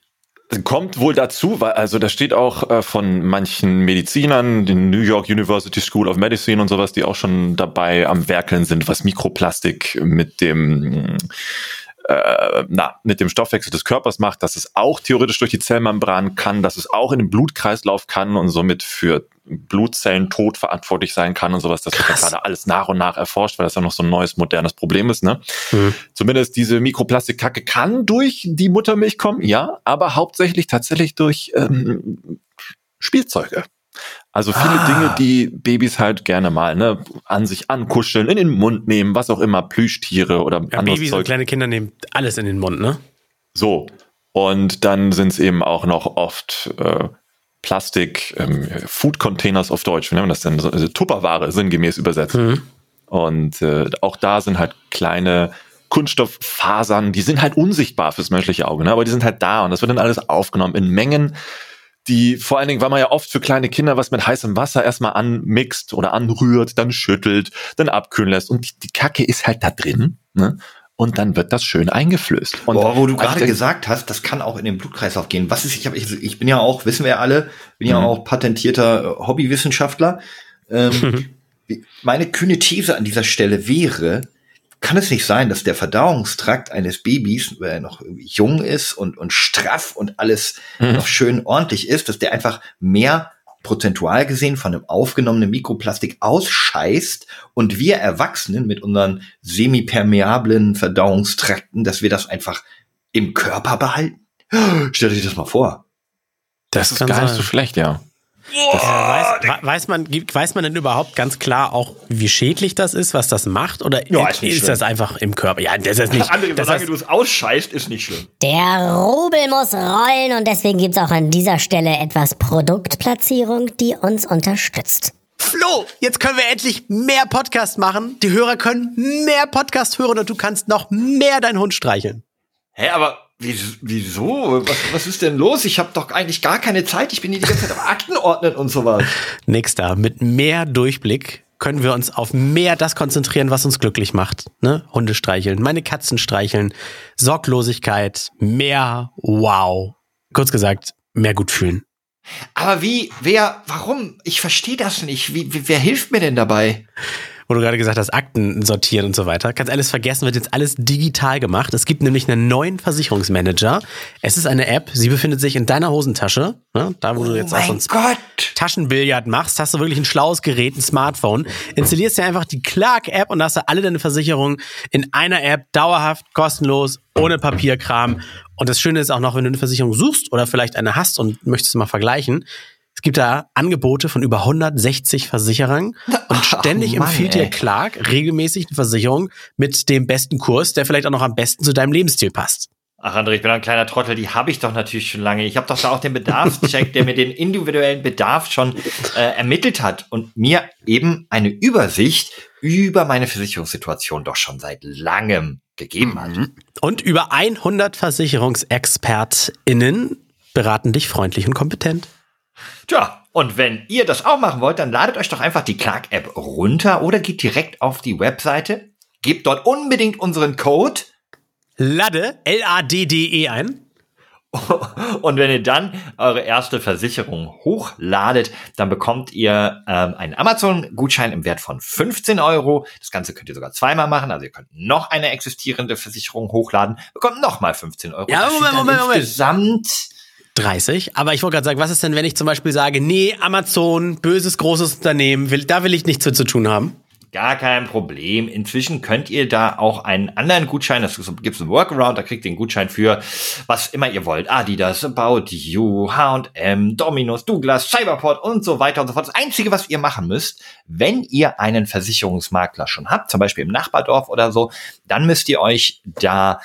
Kommt wohl dazu, weil also da steht auch äh, von manchen Medizinern, den New York University School of Medicine und sowas, die auch schon dabei am Werkeln sind, was Mikroplastik mit dem äh, na, mit dem Stoffwechsel des Körpers macht, dass es auch theoretisch durch die Zellmembran kann, dass es auch in den Blutkreislauf kann und somit für Blutzellentod verantwortlich sein kann und sowas. Das wird ja gerade alles nach und nach erforscht, weil das ja noch so ein neues, modernes Problem ist. Ne? Zumindest diese Mikroplastikkacke kann durch die Muttermilch kommen, ja, aber hauptsächlich tatsächlich durch ähm, Spielzeuge. Also viele Ah. Dinge, die Babys halt gerne mal ne, an sich ankuscheln, in den Mund nehmen, was auch immer, Plüschtiere oder Ja, anderes Babys und Zeug. kleine Kinder nehmen alles in den Mund, ne? So. Und dann sind es eben auch noch oft äh, Plastik, ähm, Food Containers auf Deutsch, wie nennt man das denn? So, also Tupperware sinngemäß übersetzt. Und äh, auch da sind halt kleine Kunststofffasern, die sind halt unsichtbar fürs menschliche Auge, ne? aber die sind halt da und das wird dann alles aufgenommen in Mengen, die vor allen Dingen, weil man ja oft für kleine Kinder was mit heißem Wasser erstmal anmixt oder anrührt, dann schüttelt, dann abkühlen lässt und die, die Kacke ist halt da drin ne? Und dann wird das schön eingeflößt. Und Boah, wo du also gerade gesagt hast, das kann auch in den Blutkreislauf gehen. Was ist, ich, hab, ich, ich bin ja auch, wissen wir ja alle, bin ja Mhm. auch patentierter äh, Hobbywissenschaftler. Ähm, wie- meine kühne These an dieser Stelle wäre, kann es nicht sein, dass der Verdauungstrakt eines Babys, weil er noch jung ist und, und straff und alles Mhm. noch schön ordentlich ist, dass der einfach mehr prozentual gesehen von dem aufgenommenen Mikroplastik ausscheißt und wir Erwachsenen mit unseren semipermeablen Verdauungstrakten, dass wir das einfach im Körper behalten? Stell dir das mal vor. das ist kann gar nicht sein. so schlecht, ja. Äh, weiß, we- weiß, man, gibt- weiß man denn überhaupt ganz klar auch, wie schädlich das ist, was das macht? Oder Ja, ist, ist das einfach im Körper? Ja, das ist nicht. Andere, das solange du es ausscheißt, ist nicht schlimm. Der Rubel muss rollen und deswegen gibt's auch an dieser Stelle etwas Produktplatzierung, die uns unterstützt. Flo, jetzt können wir endlich mehr Podcast machen. Die Hörer können mehr Podcast hören und du kannst noch mehr deinen Hund streicheln. Hä, aber wieso? Was, was ist denn los? Ich habe doch eigentlich gar keine Zeit. Ich bin hier die ganze Zeit am Akten ordnen und sowas. Nächster, mit mehr Durchblick können wir uns auf mehr das konzentrieren, was uns glücklich macht. Ne? Hunde streicheln, meine Katzen streicheln, Sorglosigkeit, mehr Wow. Kurz gesagt, mehr gut fühlen. Aber wie, wer, warum? Ich verstehe das nicht. Wie, wer hilft mir denn dabei? Wo du gerade gesagt hast, Akten sortieren und so weiter. Kannst alles vergessen, wird jetzt alles digital gemacht. Es gibt nämlich einen neuen Versicherungsmanager. Es ist eine App, sie befindet sich in deiner Hosentasche, ne? da wo du jetzt auch mein sonst Gott! Taschenbillard machst, hast du wirklich ein schlaues Gerät, ein Smartphone. Installierst dir einfach die Clark-App und hast du alle deine Versicherungen in einer App, dauerhaft, kostenlos, ohne Papierkram. Und das Schöne ist auch noch, wenn du eine Versicherung suchst oder vielleicht eine hast und möchtest mal vergleichen, es gibt da Angebote von über 160 Versicherern und ständig Mann, empfiehlt ey. dir Clark regelmäßig eine Versicherung mit dem besten Kurs, der vielleicht auch noch am besten zu deinem Lebensstil passt. Ach, André, ich bin ein kleiner Trottel, die habe ich doch natürlich schon lange. Ich habe doch da auch den Bedarfscheck, der mir den individuellen Bedarf schon äh, ermittelt hat und mir eben eine Übersicht über meine Versicherungssituation doch schon seit langem gegeben hat. Und über 100 VersicherungsexpertInnen beraten dich freundlich und kompetent. Tja, und wenn ihr das auch machen wollt, dann ladet euch doch einfach die Clark-App runter oder geht direkt auf die Webseite, gebt dort unbedingt unseren Code Ladde, L-A-D-D-E ein. Und wenn ihr dann eure erste Versicherung hochladet, dann bekommt ihr ähm, einen Amazon-Gutschein im Wert von 15 Euro. Das Ganze könnt ihr sogar zweimal machen. Also ihr könnt noch eine existierende Versicherung hochladen, bekommt nochmal 15 Euro. Ja, Moment, Moment, Moment. Insgesamt 30. Aber ich wollte gerade sagen, was ist denn, wenn ich zum Beispiel sage, nee, Amazon, böses, großes Unternehmen, will, da will ich nichts mit zu tun haben? Gar kein Problem. Inzwischen könnt ihr da auch einen anderen Gutschein, das gibt es einen Workaround, da kriegt ihr einen Gutschein für was immer ihr wollt. Adidas, About You, H&M, Domino's, Douglas, Cyberport und so weiter und so fort. Das Einzige, was ihr machen müsst, wenn ihr einen Versicherungsmakler schon habt, zum Beispiel im Nachbardorf oder so, dann müsst ihr euch da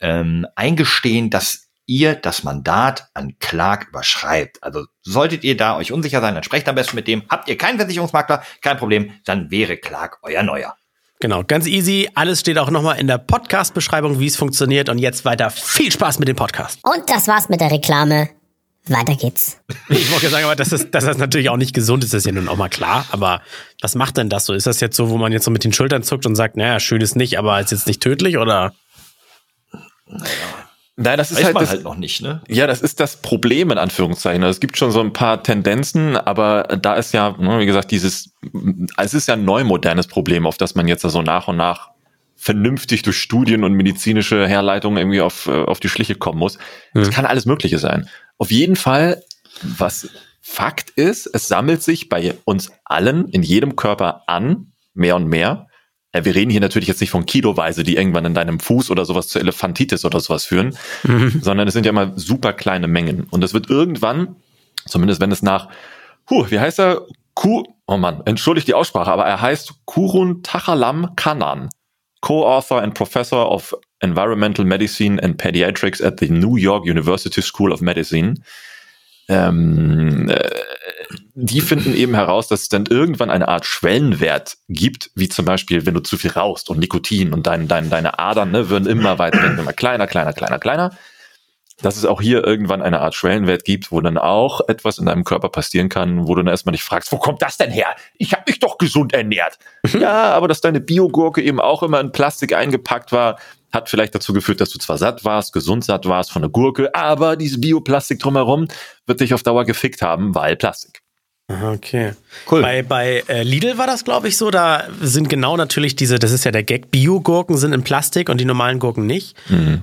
ähm, eingestehen, dass ihr das Mandat an Clark überschreibt. Also solltet ihr da euch unsicher sein, dann sprecht am besten mit dem. Habt ihr keinen Versicherungsmakler, kein Problem, dann wäre Clark euer neuer. Genau, ganz easy. Alles steht auch nochmal in der Podcast-Beschreibung, wie es funktioniert. Und jetzt weiter viel Spaß mit dem Podcast. Und das war's mit der Reklame. Weiter geht's. Ich wollte sagen, aber dass das, dass das natürlich auch nicht gesund ist, ist ja nun auch mal klar. Aber was macht denn das so? Ist das jetzt so, wo man jetzt so mit den Schultern zuckt und sagt, naja, schön ist nicht, aber ist jetzt nicht tödlich oder? Nein, das ist Weiß halt, man das, halt noch nicht, ne? Ja, das ist das Problem in Anführungszeichen. Also Es gibt schon so ein paar Tendenzen, aber da ist ja, ne, wie gesagt, dieses, es ist ja ein neu modernes Problem, auf das man jetzt so nach und nach vernünftig durch Studien und medizinische Herleitungen irgendwie auf, äh, auf die Schliche kommen muss. Es kann alles Mögliche sein. Auf jeden Fall, was Fakt ist, es sammelt sich bei uns allen in jedem Körper an, mehr und mehr. Äh, Wir reden hier natürlich jetzt nicht von Kiloweise, die irgendwann in deinem Fuß oder sowas zu Elefantitis oder sowas führen, sondern es sind ja mal super kleine Mengen. Und es wird irgendwann, zumindest wenn es nach, huh, wie heißt er? Ku, oh Mann, entschuldigt die Aussprache, aber er heißt Kurun Tachalam Kanan, Co-Author and Professor of Environmental Medicine and Pediatrics at the New York University School of Medicine. Ähm, äh, die finden eben heraus, dass es dann irgendwann eine Art Schwellenwert gibt, wie zum Beispiel, wenn du zu viel rauchst und Nikotin und dein, dein, deine Adern ne, würden immer weiter, werden immer kleiner, kleiner, kleiner, kleiner. Dass es auch hier irgendwann eine Art Schwellenwert gibt, wo dann auch etwas in deinem Körper passieren kann, wo du dann erstmal dich fragst, wo kommt das denn her? Ich habe mich doch gesund ernährt. ja, aber dass deine Biogurke eben auch immer in Plastik eingepackt war, hat vielleicht dazu geführt, dass du zwar satt warst, gesund satt warst von der Gurke, aber dieses Bioplastik drumherum wird dich auf Dauer gefickt haben, weil Plastik. Okay. Cool. Bei, bei äh, Lidl war das, glaube ich, so. Da sind genau natürlich diese, das ist ja der Gag, Bio-Gurken sind in Plastik und die normalen Gurken nicht.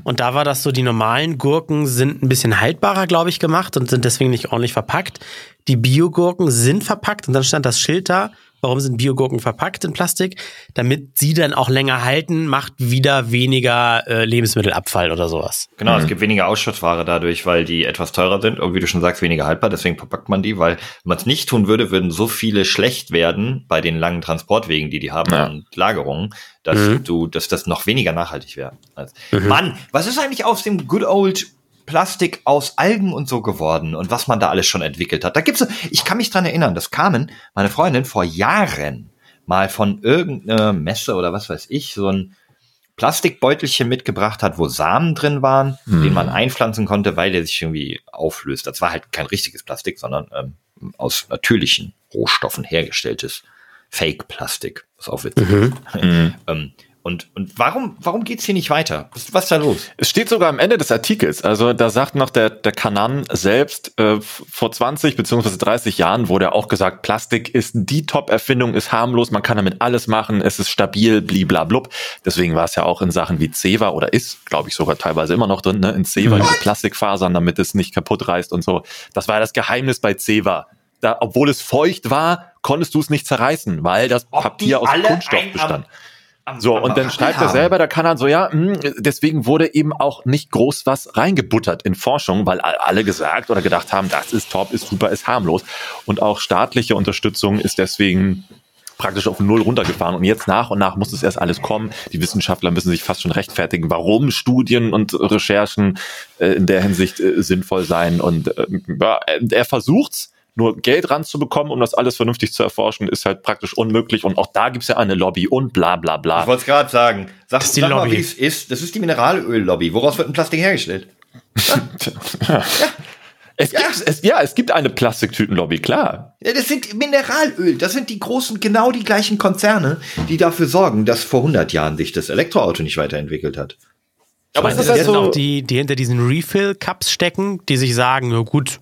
Und da war das so, die normalen Gurken sind ein bisschen haltbarer, glaube ich, gemacht und sind deswegen nicht ordentlich verpackt. Die Bio-Gurken sind verpackt und dann stand das Schild da. Warum sind Biogurken verpackt in Plastik? Damit sie dann auch länger halten, macht wieder weniger äh, Lebensmittelabfall oder sowas. Genau, es gibt weniger Ausschussware dadurch, weil die etwas teurer sind und wie du schon sagst, weniger haltbar, deswegen verpackt man die, weil wenn man es nicht tun würde, würden so viele schlecht werden bei den langen Transportwegen, die die haben Ja. und Lagerungen, dass du, dass das noch weniger nachhaltig wäre. Also, Mann, was ist eigentlich aus dem good old Plastik aus Algen und so geworden und was man da alles schon entwickelt hat? Da gibt's, ich kann mich dran erinnern, dass Carmen, meine Freundin, vor Jahren mal von irgendeiner Messe oder was weiß ich, so ein Plastikbeutelchen mitgebracht hat, wo Samen drin waren, den man einpflanzen konnte, weil der sich irgendwie auflöst. Das war halt kein richtiges Plastik, sondern ähm, aus natürlichen Rohstoffen hergestelltes Fake-Plastik. Was auch witzig ist. ähm, Und, und warum, warum geht's hier nicht weiter? Was, was ist da los? Es steht sogar am Ende des Artikels. Also da sagt noch der, der Kanan selbst, äh, vor 20 beziehungsweise 30 Jahren wurde auch gesagt, Plastik ist die Top-Erfindung, ist harmlos, man kann damit alles machen, es ist stabil, bliblablub. Deswegen war es ja auch in Sachen wie Ceva oder ist, glaube ich, sogar teilweise immer noch drin, ne? in Ceva diese Plastikfasern, damit es nicht kaputt reißt und so. Das war ja das Geheimnis bei Ceva. Da, obwohl es feucht war, konntest du es nicht zerreißen, weil das Ob Papier aus Kunststoff bestand. Am- So, am und dann schreibt er selber, da kann er so, ja, hm, deswegen wurde eben auch nicht groß was reingebuttert in Forschung, weil alle gesagt oder gedacht haben, das ist top, ist super, ist harmlos. Und auch staatliche Unterstützung ist deswegen praktisch auf Null runtergefahren. Und jetzt nach und nach muss es erst alles kommen. Die Wissenschaftler müssen sich fast schon rechtfertigen, warum Studien und Recherchen äh, in der Hinsicht äh, sinnvoll sein. Und äh, ja, er- er versucht's. Nur Geld ranzubekommen, um das alles vernünftig zu erforschen, ist halt praktisch unmöglich. Und auch da gibt's ja eine Lobby und bla bla bla. Ich wollte es gerade sagen. Sag, Das ist die sag mal, Lobby. wie es ist. Das ist die Mineralöl-Lobby. Woraus wird ein Plastik hergestellt? Es Ja. gibt, es, ja, es gibt eine Plastiktütenlobby, klar. Ja, das sind Mineralöl. Das sind die großen, genau die gleichen Konzerne, die dafür sorgen, dass vor 100 Jahren sich das Elektroauto nicht weiterentwickelt hat. Aber Das es ist sind so, auch die, die hinter diesen Refill-Cups stecken, die sich sagen, na gut,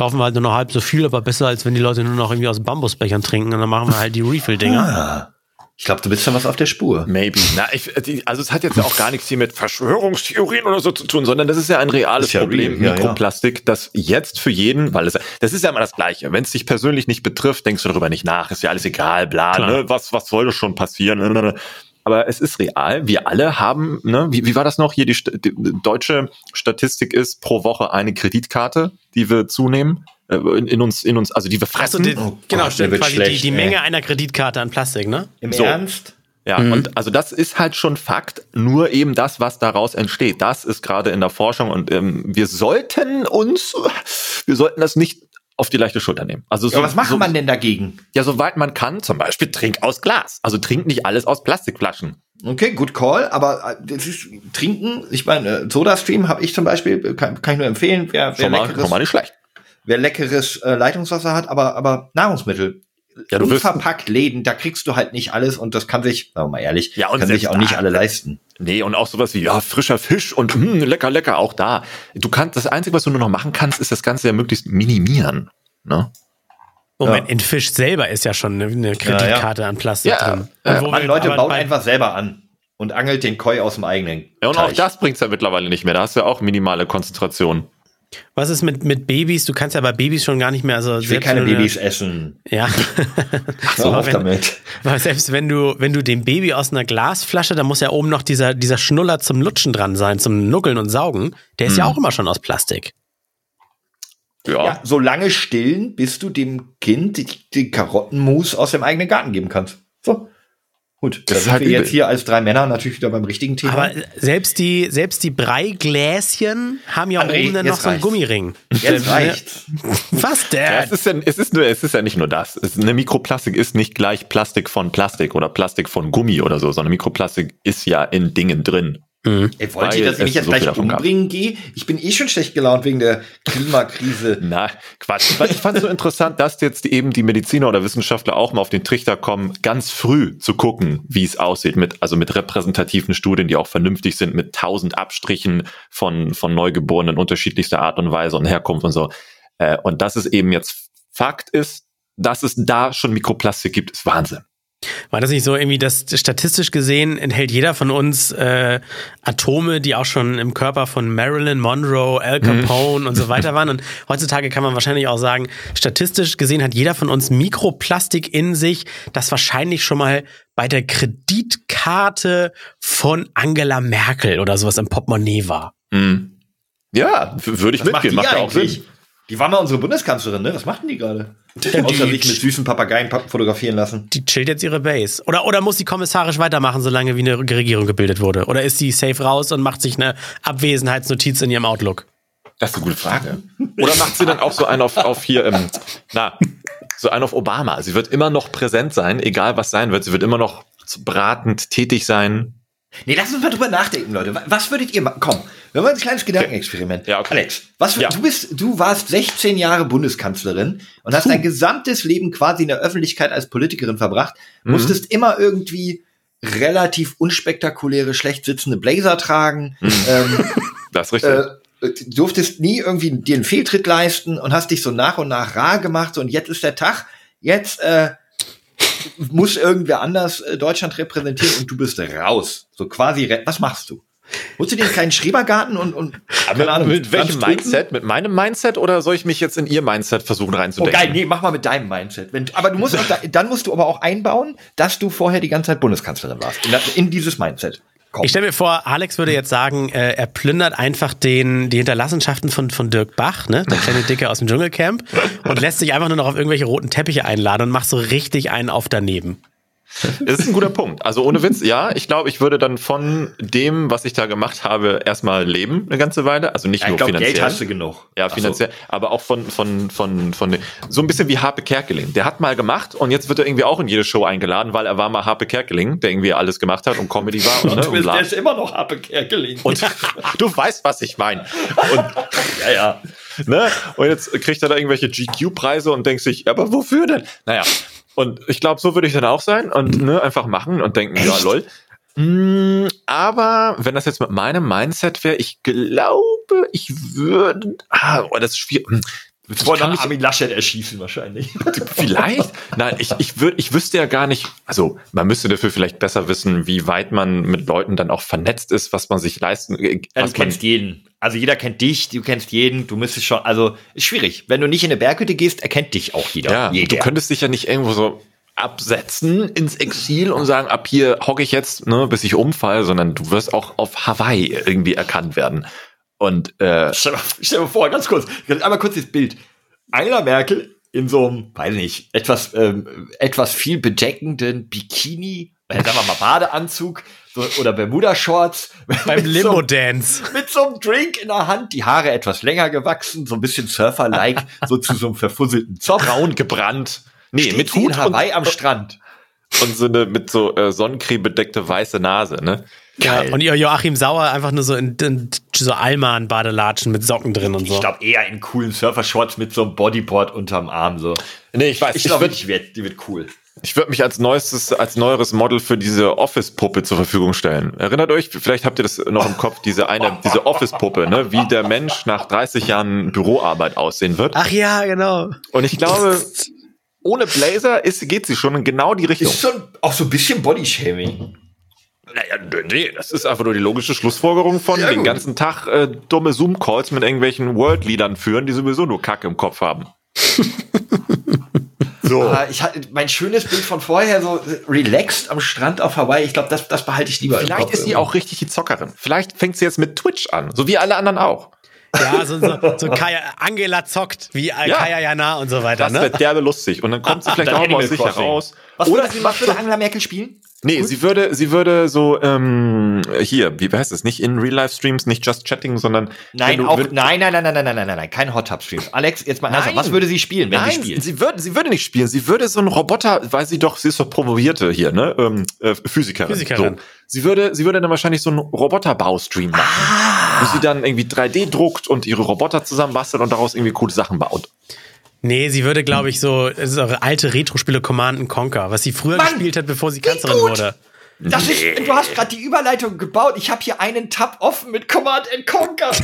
kaufen wir halt nur noch halb so viel, aber besser, als wenn die Leute nur noch irgendwie aus Bambusbechern trinken und dann machen wir halt die Refill-Dinger. Ah. Ich glaube, du bist schon was auf der Spur. maybe. Na, ich, die- also es hat jetzt ja auch gar nichts hier mit Verschwörungstheorien oder so zu tun, sondern das ist ja ein reales Ist ja Problem, real, ja, ja. Mikroplastik, das jetzt für jeden, weil es, das ist ja immer das Gleiche. Wenn es dich persönlich nicht betrifft, denkst du darüber nicht nach, ist ja alles egal, bla, ne, was, was soll das schon passieren? Aber es ist real. Wir alle haben, ne, wie, wie war das noch hier? Die, die deutsche Statistik ist pro Woche eine Kreditkarte, die wir zunehmen, äh, in, in uns, in uns, also die wir fressen. die, Oh genau, Gott, stimmt. Quasi schlecht, die, die. Menge einer Kreditkarte an Plastik, ne? Im So. Ernst? Ja, und also das ist halt schon Fakt, nur eben das, was daraus entsteht. Das ist gerade in der Forschung und ähm, wir sollten uns, wir sollten das nicht auf die leichte Schulter nehmen. Also so, Ja, was macht so, man denn dagegen? Ja, soweit man kann, zum Beispiel trink aus Glas. Also trink nicht alles aus Plastikflaschen. Okay, good call, aber äh, das ist trinken. Ich meine, äh, Sodastream habe ich zum Beispiel, äh, kann, kann ich nur empfehlen, wer, wer Schon mal, leckeres, schon mal nicht schlecht. wer leckeres äh, Leitungswasser hat, aber, aber Nahrungsmittel. Ja, du Unverpackt Läden, da kriegst du halt nicht alles und das kann sich, sagen wir mal ehrlich, Ja, kann sich auch nicht da- alle leisten. Nee, und auch sowas wie, ja, frischer Fisch und hm, lecker, lecker, auch da. Du kannst, das Einzige, was du nur noch machen kannst, ist das Ganze ja möglichst minimieren. Ne? Moment, Ja. in Fisch selber ist ja schon eine, eine Kreditkarte an Plastik Ja, drin. äh, Und wo Mann, wir Leute, bei- einfach selber an und angelt den Koi aus dem eigenen Ja, und auch Teich. das bringt's ja mittlerweile nicht mehr. Da hast du ja auch minimale Konzentration. Was ist mit, mit Babys? Du kannst ja bei Babys schon gar nicht mehr, also Ich will keine du eine- Babys essen. Ja. Hör Aber auf wenn- damit. Weil selbst wenn du, wenn du dem Baby aus einer Glasflasche, da muss ja oben noch dieser, dieser Schnuller zum Lutschen dran sein, zum Nuckeln und Saugen. Der ist ja Hm. auch immer schon aus Plastik. Ja. Ja, so lange stillen, bis du dem Kind die, die Karottenmus aus dem eigenen Garten geben kannst. So. Gut, da Das ist sind halt wir übel. jetzt hier als drei Männer natürlich wieder beim richtigen Thema. Aber selbst die, selbst die Breigläschen haben ja André, oben dann noch jetzt so einen reicht's. Gummiring. jetzt reicht's. Was Ja, der? es ist ja, es ist nur, es ist ja nicht nur das. Es, eine Mikroplastik ist nicht gleich Plastik von Plastik oder Plastik von Gummi oder so, sondern Mikroplastik ist ja in Dingen drin. Mhm. Ey, wollt Weil ihr, dass ich mich jetzt so gleich umbringen gehe? Ich bin eh schon schlecht gelaunt wegen der Klimakrise. Na, Quatsch. Ich fand es so interessant, dass jetzt eben die Mediziner oder Wissenschaftler auch mal auf den Trichter kommen, ganz früh zu gucken, wie es aussieht, mit, also mit repräsentativen Studien, die auch vernünftig sind, mit tausend Abstrichen von, von Neugeborenen unterschiedlichster Art und Weise und Herkunft und so. Äh, Und dass es eben jetzt Fakt ist, dass es da schon Mikroplastik gibt, ist Wahnsinn. War das nicht so irgendwie, dass statistisch gesehen enthält jeder von uns äh, Atome, die auch schon im Körper von Marilyn Monroe, Al Capone und so weiter waren? Und heutzutage kann man wahrscheinlich auch sagen, statistisch gesehen hat jeder von uns Mikroplastik in sich, das wahrscheinlich schon mal bei der Kreditkarte von Angela Merkel oder sowas im Portemonnaie war. Mhm. Ja, würde ich macht mitgehen, die macht ja auch eigentlich? Sinn. Die war mal unsere Bundeskanzlerin, ne? Was machten die gerade? Außer sich mit süßen Papageien pa- fotografieren lassen. Die chillt jetzt ihre Base. Oder, oder muss sie kommissarisch weitermachen, solange wie eine Regierung gebildet wurde? Oder ist sie safe raus und macht sich eine Abwesenheitsnotiz in ihrem Outlook? Das ist eine gute Frage. Oder macht sie dann auch so einen auf, auf hier, ähm, na, so einen auf Obama? Sie wird immer noch präsent sein, egal was sein wird. Sie wird immer noch beratend tätig sein. Nee, lass uns mal drüber nachdenken, Leute. Wa- Was würdet ihr machen? Komm, wir machen ein kleines Gedankenexperiment. Ja, okay. Alex, was für, Ja. du bist, du warst 16 Jahre Bundeskanzlerin und hast dein gesamtes Leben quasi in der Öffentlichkeit als Politikerin verbracht, Mhm. musstest immer irgendwie relativ unspektakuläre, schlecht sitzende Blazer tragen. ähm, Das ist richtig. äh, du durftest nie irgendwie dir einen Fehltritt leisten und hast dich so nach und nach rar gemacht und jetzt ist der Tag, jetzt äh, muss irgendwer anders äh, Deutschland repräsentieren und du bist raus. So quasi, was machst du? Holst du dir einen kleinen Schrebergarten und, und keine Ahnung, mit welchem? Mindset? Mit meinem Mindset oder soll ich mich jetzt in ihr Mindset versuchen Oh reinzudenken? geil, nee, mach mal mit deinem Mindset. Wenn, aber du musst auch da, dann musst du aber auch einbauen, dass du vorher die ganze Zeit Bundeskanzlerin warst. In, in dieses Mindset. Komm. Ich stelle mir vor, Alex würde jetzt sagen, äh, er plündert einfach den, die Hinterlassenschaften von, von Dirk Bach, ne, der kleine Dicke aus dem Dschungelcamp, und lässt sich einfach nur noch auf irgendwelche roten Teppiche einladen und macht so richtig einen auf daneben. Das ist ein guter Punkt. Also ohne Witz, ja, ich glaube, ich würde dann von dem, was ich da gemacht habe, erstmal leben eine ganze Weile. Also nicht ja, ich nur glaube, finanziell. Geld hast du genug. Ja, Ach so. finanziell, aber auch von, von, von, von, so ein bisschen wie Harpe Kerkeling. Der hat mal gemacht und jetzt wird er irgendwie auch in jede Show eingeladen, weil er war mal Harpe Kerkeling, der irgendwie alles gemacht hat und Comedy war und, ne, Du und, bist, bla. der ist immer noch Happe Kerkeling. und du weißt, was ich meine. Und, ja, ja. ne? und jetzt kriegt er da irgendwelche GQ-Preise und denkt sich, aber wofür denn? Naja, und ich glaube, so würde ich dann auch sein und ne, einfach machen und denken, ja, lol. Mm, Aber wenn das jetzt mit meinem Mindset wäre, ich glaube, ich würde. Ah, oh, das ist schwierig. Ich Vor kann mich- Armin Laschet erschießen wahrscheinlich. Vielleicht? Nein, ich, ich würde, ich wüsste ja gar nicht, also man müsste dafür vielleicht besser wissen, wie weit man mit Leuten dann auch vernetzt ist, was man sich leisten, äh, Ja, du kennst jeden. Also jeder kennt dich, du kennst jeden, du müsstest schon, also ist schwierig. Wenn du nicht in eine Berghütte gehst, erkennt dich auch jeder. ja, jeder. du könntest dich ja nicht irgendwo so absetzen ins Exil und sagen, ab hier hocke ich jetzt, ne, bis ich umfalle, sondern du wirst auch auf Hawaii irgendwie erkannt werden. Und äh, Stell, mal- stell dir mal vor, ganz kurz, einmal kurz das Bild. Angela Merkel in so einem, weiß nicht, etwas, ähm, etwas viel bedeckenden Bikini, äh, sagen wir mal Badeanzug so, oder Bermuda-Shorts. Beim mit so- Limo-Dance. mit so einem Drink in der Hand, die Haare etwas länger gewachsen, so ein bisschen Surfer-like, so zu so einem verfusselten Zopf. braun gebrannt. Nee, Steht mit in Hut und, Hawaii am Strand. und so eine mit so äh, Sonnencreme bedeckte weiße Nase, ne? Ja, und ihr Joachim Sauer einfach nur so in, in so Alman-Badelatschen mit Socken drin und so. Ich glaube eher in coolen Surfer-Shorts mit so einem Bodyboard unterm Arm, so. Nee, ich weiß, Ich ich glaube, die wird, die wird cool. Ich würde mich als neuestes, als neueres Model für diese Office-Puppe zur Verfügung stellen. Erinnert euch, vielleicht habt ihr das noch im Kopf, diese eine, diese Office-Puppe, ne, wie der Mensch nach 30 Jahren Büroarbeit aussehen wird. Ach ja, genau. Und ich glaube, ohne Blazer ist, geht sie schon in genau die Richtung. Ist schon auch so ein bisschen Bodyshaming. Naja, nee, das ist einfach nur die logische Schlussfolgerung von Ja, den gut. ganzen Tag äh, dumme Zoom-Calls mit irgendwelchen World-Leadern führen, die sowieso nur Kacke im Kopf haben. so. Aber ich hatte mein schönes Bild von vorher, so relaxed am Strand auf Hawaii. Ich glaube, das, das behalte ich lieber. im Vielleicht Kopf ist sie auch richtig die Zockerin. Vielleicht fängt sie jetzt mit Twitch an, so wie alle anderen auch. Ja, so, so, so Kaya, Angela zockt, wie äh, Ja. Kaya Jana und so weiter, Das ne? wird derbe lustig. Und dann kommt sie vielleicht Dann auch mal aus sich heraus. Was Oder würde, sie was macht würde Angela Merkel spielen? Nee, sie würde, sie würde so, ähm, hier, wie heißt es? Nicht in Real-Life-Streams, nicht just chatting, sondern. Nein, auch, nein, nein, nein, nein, nein, nein, nein, nein, kein Hot Tub Stream. Alex, jetzt mal ernsthaft, Nein. was würde sie spielen, wenn Nein, sie spielt? sie würde, sie würde nicht spielen. Sie würde so ein Roboter, weil sie doch, sie ist doch promovierte hier, ne? Ähm, äh, Physikerin. Physikerin. So. Sie würde, sie würde dann wahrscheinlich so einen Roboterbau-Stream machen. Wo sie dann irgendwie 3D druckt und ihre Roboter zusammenbastelt und daraus irgendwie coole Sachen baut. Nee, sie würde, glaube ich, so, so alte Retro-Spiele Command Conquer, was sie früher Mann, gespielt hat, bevor sie Kanzlerin gut. wurde. Das ist, du hast gerade die Überleitung gebaut. Ich habe hier einen Tab offen mit Command and Conquer.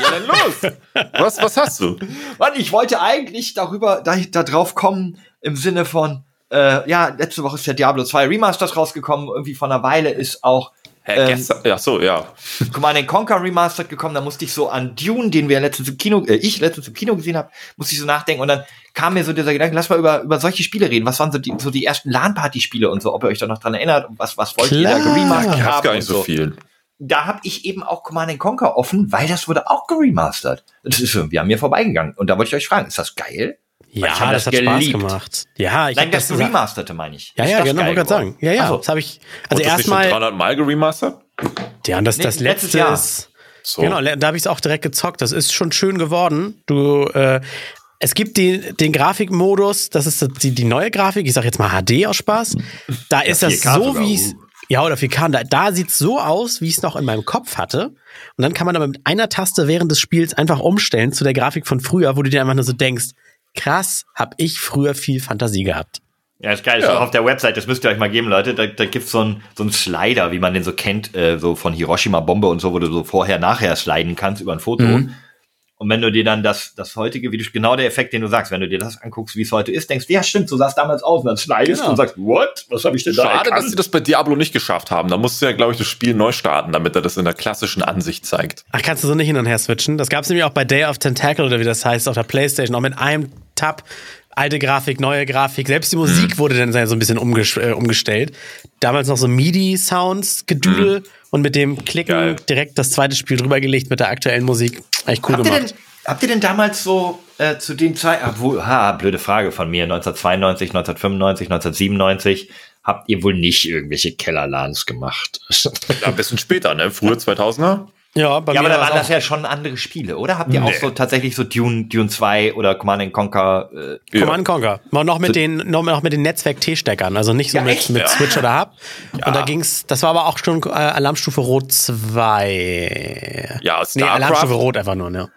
Ja, dann los! was, was hast du? Mann, ich wollte eigentlich darüber, da, da drauf kommen, im Sinne von, äh, ja, letzte Woche ist der Diablo 2 Remasters rausgekommen. Irgendwie vor einer Weile ist auch Hä, ähm, gestern, ja, so, ja. Command and Conquer Remastered gekommen, da musste ich so an Dune, den wir letztens im Kino, äh, ich letztens im Kino gesehen habe, musste ich so nachdenken und dann kam mir so dieser Gedanke, lass mal über, über solche Spiele reden. Was waren so die, so die ersten LAN-Party-Spiele und so, ob ihr euch da noch dran erinnert und was, was wollt ihr da Klar. geremastert Ich haben? hab gar nicht so viel. Da habe ich eben auch Command and Conquer offen, weil das wurde auch geremastert. Das ist irgendwie an mir vorbeigegangen. Und da wollte ich euch fragen, ist das geil? Ja, ich das, das hat Spaß geliebt. gemacht. Ja, ich Nein, das, das Remasterte meine ich. Ja, ja, das genau, wollte gerade sagen. Ja, ja, so. das habe ich, also erstmal, 300 Mal geremastert? ja, und das, Nee, das letzte Jahr. ist, So. genau, da habe ich es auch direkt gezockt. Das ist schon schön geworden. Du, äh, es gibt die, den Grafikmodus, das ist die, die neue Grafik, ich sag jetzt mal HD aus Spaß. Da ist das 4K so, wie es, ja, oder 4K, da, da sieht's so aus, wie ich es noch in meinem Kopf hatte. Und dann kann man aber mit einer Taste während des Spiels einfach umstellen zu der Grafik von früher, wo du dir einfach nur so denkst, krass, hab ich früher viel Fantasie gehabt. Ja, ist geil. Ist Ja. auch auf der Website, das müsst ihr euch mal geben, Leute. Da, da gibt's so einen so einen Slider, wie man den so kennt, äh, so von Hiroshima Bombe und so, wo du so vorher, nachher sliden kannst über ein Foto. Mhm. Und wenn du dir dann das, das heutige, wie du, genau der Effekt, den du sagst, wenn du dir das anguckst, wie es heute ist, denkst du, ja, stimmt, so sah es damals aus. Und dann slidest Genau. du und sagst, what? Was habe ich denn da Schade, dass sie das bei Diablo nicht geschafft haben. Da musst du ja, glaube ich, das Spiel neu starten, damit er das in der klassischen Ansicht zeigt. Ach, kannst du so nicht hin und her switchen? Das gab es nämlich auch bei Day of Tentacle oder wie das heißt auf der Playstation, auch mit einem Tab. Alte Grafik, neue Grafik. Selbst die Musik wurde dann so ein bisschen umges äh, umgestellt. Damals noch so MIDI-Sounds, Gedüdel und mit dem Klicken Geil. direkt das zweite Spiel drüber gelegt mit der aktuellen Musik. Echt cool habt, ihr denn, gemacht. habt ihr denn damals so äh, zu den Zeiten, obwohl, ha, blöde Frage von mir, 1992, 1995, 1997, habt ihr wohl nicht irgendwelche Kellerlans gemacht? Ja, ein bisschen später, ne? Frühe 2000er? Ja, bei Ja, mir aber da waren das auch- ja schon andere Spiele, oder? Habt ihr auch Nee. so tatsächlich so Dune, Dune 2 oder Command and Conquer? Äh, Command and Conquer. Mal Noch mit den, noch, noch mit den Netzwerk-T-Steckern, also nicht so Ja, mit, echt? mit Ja. Switch oder Hub. Und da ging's, das war aber auch schon äh, Alarmstufe Rot 2. Ja, Nee, StarCraft. Alarmstufe Rot einfach nur, ne?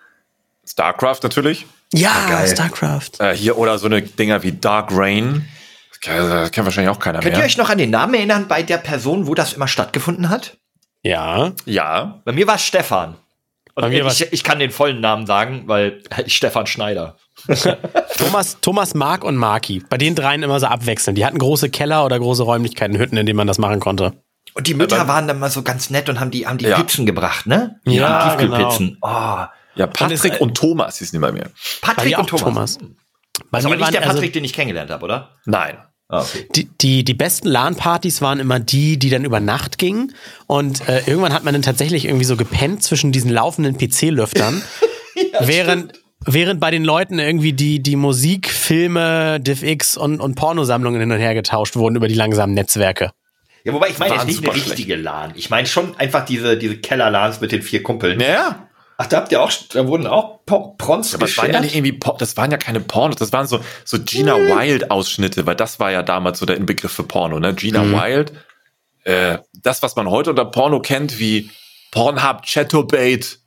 StarCraft natürlich. Ja, geil. StarCraft. Äh, hier oder so eine Dinger wie Dark Rain. Das kennt, das kennt wahrscheinlich auch keiner Könnt ihr mehr. euch noch an den Namen erinnern bei der Person, wo das immer stattgefunden hat? Ja. ja. Bei mir war es Stefan. Und ich, ich kann den vollen Namen sagen, weil ich Stefan Schneider. Thomas, Thomas, Mark und Marki. Bei den dreien immer so abwechselnd. Die hatten große Keller oder große Räumlichkeiten, Hütten, in denen man das machen konnte. Und die Mütter waren dann mal so ganz nett und haben die, haben die Ja. Pizzen gebracht, ne? Ja, Die Tiefkühlpizzen. Oh, Ja, Patrick es- und, Thomas hießen die bei mir. Patrick und Thomas. Thomas. Bei Das ist aber nicht der waren, also, Patrick, den ich kennengelernt habe, oder? Nein. Ah, okay. die, die, die besten LAN-Partys waren immer die, die dann über Nacht gingen. Und äh, irgendwann hat man dann tatsächlich irgendwie so gepennt zwischen diesen laufenden PC-Lüftern. während, während bei den Leuten irgendwie die, die Musik, Filme, DivX und, und Pornosammlungen hin und her getauscht wurden über die langsamen Netzwerke. Ja, wobei ich meine jetzt nicht eine richtige LAN. Ich meine schon einfach diese, diese Keller-LANs mit den vier Kumpeln. Naja. Ach, da habt ihr auch, da wurden auch Prons Aber das waren ja nicht irgendwie, Por- das waren ja keine Pornos, das waren so, so Gina Wild Ausschnitte, weil das war ja damals so der Inbegriff für Porno, ne? Gina Wild, äh, das, was man heute unter Porno kennt, wie Pornhub, Chatterbait,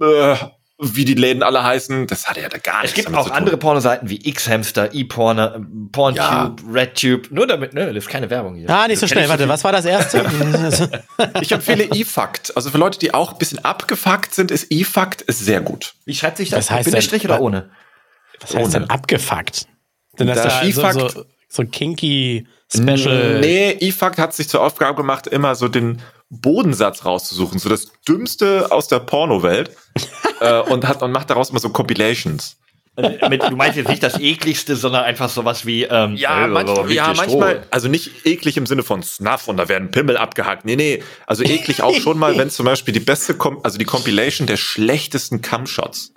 äh, wie die Läden alle heißen, das hatte ja da gar Es nichts gibt damit auch zu tun. andere Pornoseiten wie X-Hamster, ePorner, äh, Porntube, Ja. RedTube. Nur damit, ne, das ist keine Werbung hier. Ah, nicht so schnell. Warte, was war das erste? Ich empfehle eFakt. Also für Leute, die auch ein bisschen abgefuckt sind, ist eFakt ist sehr gut. Wie schreibt sich das? Was heißt Bindestrich denn- oder ohne? Was heißt denn abgefuckt? Denn das Da da so, so, so kinky Special. Nee, eFakt hat sich zur Aufgabe gemacht, immer so den Bodensatz rauszusuchen, so das Dümmste aus der Pornowelt äh, und hat und macht daraus immer so Compilations. Mit, du meinst jetzt nicht das ekligste, sondern einfach sowas wie ähm, Ja, äh, manch, so ja manchmal, also nicht eklig im Sinne von Snuff und da werden Pimmel abgehackt. Nee, nee, also eklig auch schon mal, wenn zum Beispiel die beste, Com also die Compilation der schlechtesten Cumshots.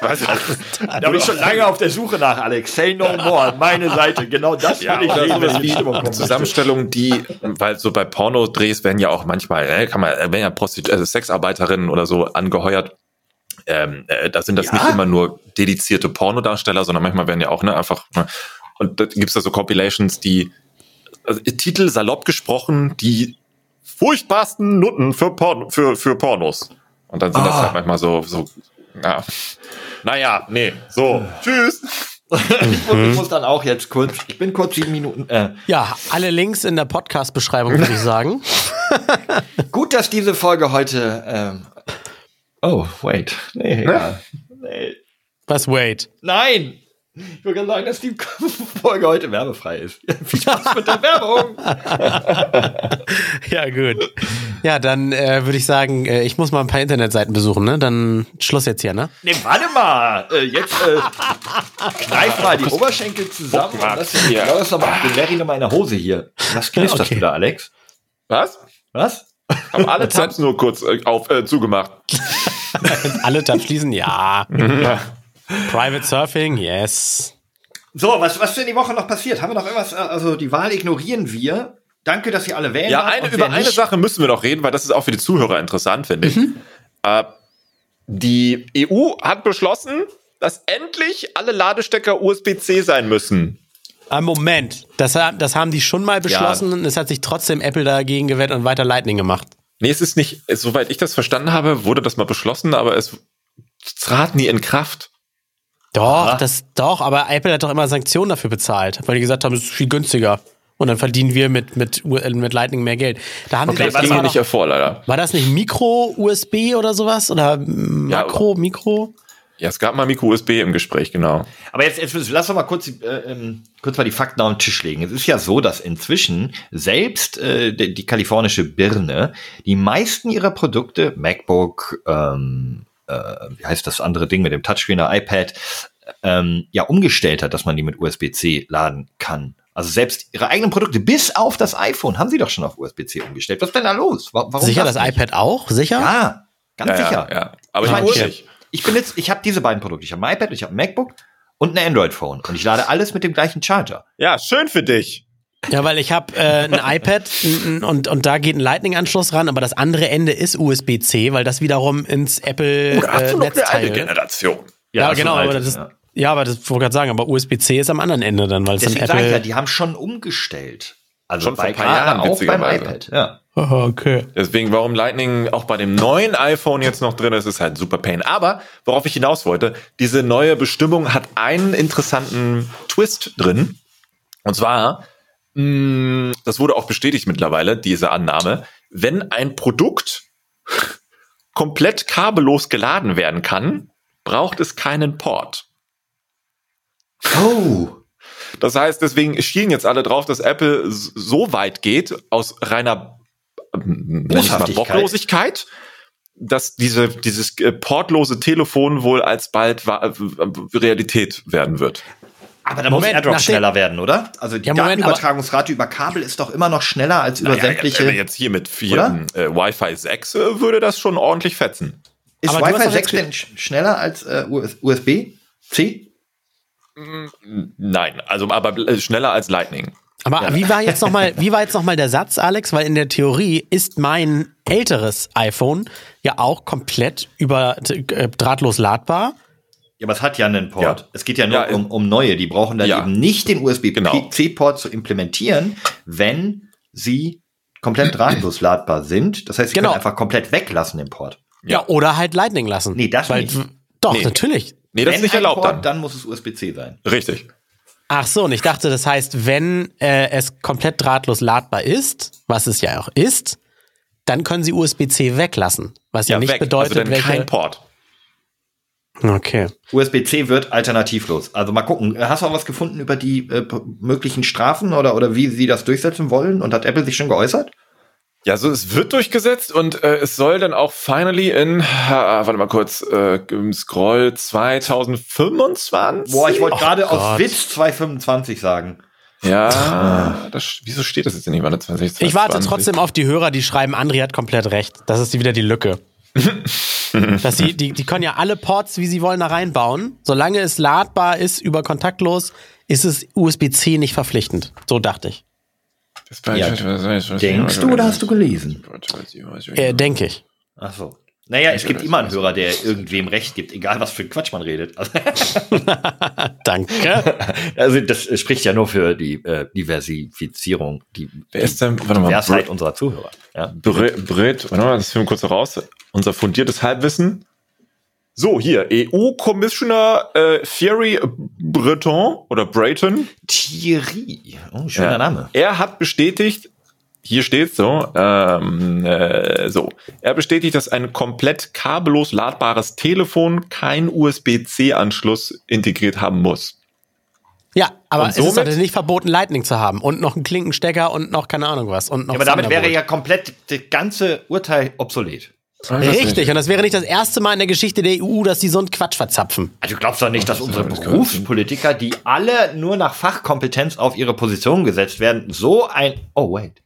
Du, Da bin ich schon lange auf der Suche nach, Alex. Say no more. Meine Seite. Genau das Ja, will ich sehen, wenn ich Stimmung wie komme. Zusammenstellungen, die, weil so bei Pornodrehs werden ja auch manchmal, äh, kann man, werden ja Prostitu also Sexarbeiterinnen oder so angeheuert. Ähm, äh, da sind das Ja? nicht immer nur dedizierte Pornodarsteller, sondern manchmal werden ja auch, ne, einfach, ne, und da gibt's da so Compilations, die, also, Titel salopp gesprochen, die furchtbarsten Nutten für, Porn, für, für Pornos. Und dann sind das Ah. halt manchmal so, so, ja. Naja, nee, so, tschüss. ich, muss, ich muss dann auch jetzt kurz, ich bin kurz sieben Minuten. Äh, Ja, alle Links in der Podcast-Beschreibung, würde ich sagen. gut, dass diese Folge heute. Ähm, oh, wait. Nee, egal. Nee. Was, wait? Nein! Ich würde sagen, dass die Folge heute werbefrei ist. Viel Spaß mit der Werbung! Ja, gut. Ja, dann äh, würde ich sagen, äh, ich muss mal ein paar Internetseiten besuchen, ne? Dann Schluss jetzt hier, ne? Nee, warte mal! Äh, jetzt äh, kneif mal die Oberschenkel zusammen und lass den Ja. raus, aber ich bin Larry noch mal in der Hose hier. Was knisterst Okay. du da, Alex? Was? Was? Haben alle Tabs nur kurz äh, auf, äh, zugemacht. Alle Tabs schließen, ja. Private Surfing, yes. So, was, was denn die Woche noch passiert? Haben wir noch irgendwas? äh, Also, die Wahl ignorieren wir. Danke, dass ihr alle wählen. Ja, eine, über eine Sache müssen wir noch reden, weil das ist auch für die Zuhörer interessant, finde ich. Äh, die EU hat beschlossen, dass endlich alle Ladestecker USB-C sein müssen. Ah, Moment, das, das haben die schon mal beschlossen und es hat sich trotzdem Apple dagegen gewehrt und weiter Lightning gemacht. Nee, es ist nicht, soweit ich das verstanden habe, wurde das mal beschlossen, aber es trat nie in Kraft. Doch, Aha. das, doch, aber Apple hat doch immer Sanktionen dafür bezahlt, weil die gesagt haben, es ist viel günstiger. Und dann verdienen wir mit, mit, mit Lightning mehr Geld. Da haben Okay, die, was das Ging nicht hervor, leider. war das nicht Micro-USB oder sowas? Oder Makro, Mikro? Ja, es gab mal Micro-USB im Gespräch, genau. Aber jetzt, jetzt lass doch mal kurz, die, äh, ähm, kurz mal die Fakten auf den Tisch legen. Es ist ja so, dass inzwischen selbst äh, die, die kalifornische Birne die meisten ihrer Produkte, MacBook, ähm, äh, wie heißt das andere Ding mit dem Touchscreener, iPad, ähm, ja umgestellt hat, dass man die mit USB-C laden kann. Also selbst ihre eigenen Produkte, bis auf das iPhone, haben sie doch schon auf USB-C umgestellt. Was ist denn da los? Wa- Warum Sicher das nicht? iPad auch? Sicher? Ja, ganz Ja, sicher. ja, ja. Aber Ich meine, ich, ich bin jetzt, ich habe diese beiden Produkte. Ich habe ein iPad, ich habe ein MacBook und ein Android-Phone. Und ich lade alles mit dem gleichen Charger. ja, schön für dich. Ja, weil ich habe äh, ein iPad und, und da geht ein Lightning-Anschluss ran, aber das andere Ende ist USB-C, weil das wiederum ins Apple Oder hast äh, Netzteil. Generation? Ja, ist genau, ein aber das, ja. ja. aber das wollte ich gerade sagen, aber USB-C ist am anderen Ende dann, weil es dann Deswegen sage ich ja, Apple. die haben schon umgestellt. Also Schon vor bei ein paar Jahren, auch beim iPad. Ja. Oh, okay. Deswegen, warum Lightning auch bei dem neuen iPhone jetzt noch drin ist, ist halt super Pain. Aber worauf ich hinaus wollte, diese neue Bestimmung hat einen interessanten Twist drin. Und zwar, das wurde auch bestätigt mittlerweile, diese Annahme, wenn ein Produkt komplett kabellos geladen werden kann, braucht es keinen Port. Oh. Das heißt, deswegen schielen jetzt alle drauf, dass Apple so weit geht, aus reiner ähm, mal. Bocklosigkeit, dass diese, dieses äh, portlose Telefon wohl alsbald Realität werden wird. Aber da Moment, muss AirDrop nachdem- schneller werden, oder? Also die Ja, Moment, Datenübertragungsrate über Kabel ist doch immer noch schneller als über Naja, sämtliche. wenn wir jetzt hier mit vier äh, Wi-Fi 6 äh, würde das schon ordentlich fetzen. ist Aber Wi-Fi doch 6 jetzt denn sch schneller als äh, USB? C? Nein, also aber äh, schneller als Lightning. Aber wie war jetzt nochmal, wie war jetzt noch mal der Satz, Alex? Weil in der Theorie ist mein älteres iPhone ja auch komplett über äh, drahtlos ladbar. Ja, aber es hat ja einen Port. Ja. Es geht ja nur Ja, um, um neue. Die brauchen dann Ja. eben nicht den Genau. USB-C-Port zu implementieren, wenn sie komplett drahtlos ladbar sind. Das heißt, sie Genau. können einfach komplett weglassen den Port. Ja, oder halt Lightning lassen. Nee, das Weil, nicht. Doch, Nee. natürlich. Nee, das wenn ist nicht erlaubt Port, dann. dann muss es USB-C sein. Richtig. Ach so, und ich dachte, das heißt, wenn äh, es komplett drahtlos ladbar ist, was es ja auch ist, dann können sie USB-C weglassen. Was ja, nicht weg. bedeutet, also dann welche. kein Port. Okay. USB-C wird alternativlos. Also mal gucken. Hast du auch was gefunden über die äh, möglichen Strafen oder, oder wie sie das durchsetzen wollen? Und hat Apple sich schon geäußert? Ja, so es wird durchgesetzt und äh, es soll dann auch finally in, ah, warte mal kurz, äh, im Scroll 2025. Boah, ich wollte Oh gerade aus. Witz 225 sagen. Ja, das, wieso steht das jetzt nicht mal 2020? Ich warte trotzdem auf die Hörer, die schreiben, Andri hat komplett recht. Das ist wieder die Lücke. Dass sie, die, die können ja alle Ports, wie sie wollen, da reinbauen. Solange es ladbar ist über kontaktlos, ist es USB-C nicht verpflichtend. So dachte ich. Ja. Denkst du oder hast du gelesen? Äh, Denke ich. Ach so. Naja, es gibt immer einen Hörer, der irgendwem recht gibt, egal was für Quatsch man redet. Also, Danke. also das spricht ja nur für die äh, Diversifizierung, die, Wer ist denn, die warte mal, Diversheit Br unserer Zuhörer. Ja? Br Brit, warte mal, das filmen wir kurz raus. Unser fundiertes Halbwissen. So, hier, EU-Commissioner äh, Thierry Breton oder Brayton. Thierry. Oh, schöner Ja. Name. Er hat bestätigt, hier steht so, ähm, äh, so, er bestätigt, dass ein komplett kabellos ladbares Telefon kein USB-C-Anschluss integriert haben muss. Ja, aber Und es ist somit- natürlich nicht verboten, Lightning zu haben. Und noch einen Klinkenstecker und noch keine Ahnung was. Und noch Ja, aber damit wäre ja komplett das ganze Urteil obsolet. Richtig, und das wäre nicht das erste Mal in der Geschichte der EU, dass die so einen Quatsch verzapfen. Also du glaubst doch nicht, dass unsere Berufspolitiker, die alle nur nach Fachkompetenz auf ihre Position gesetzt werden, so ein... Oh, wait.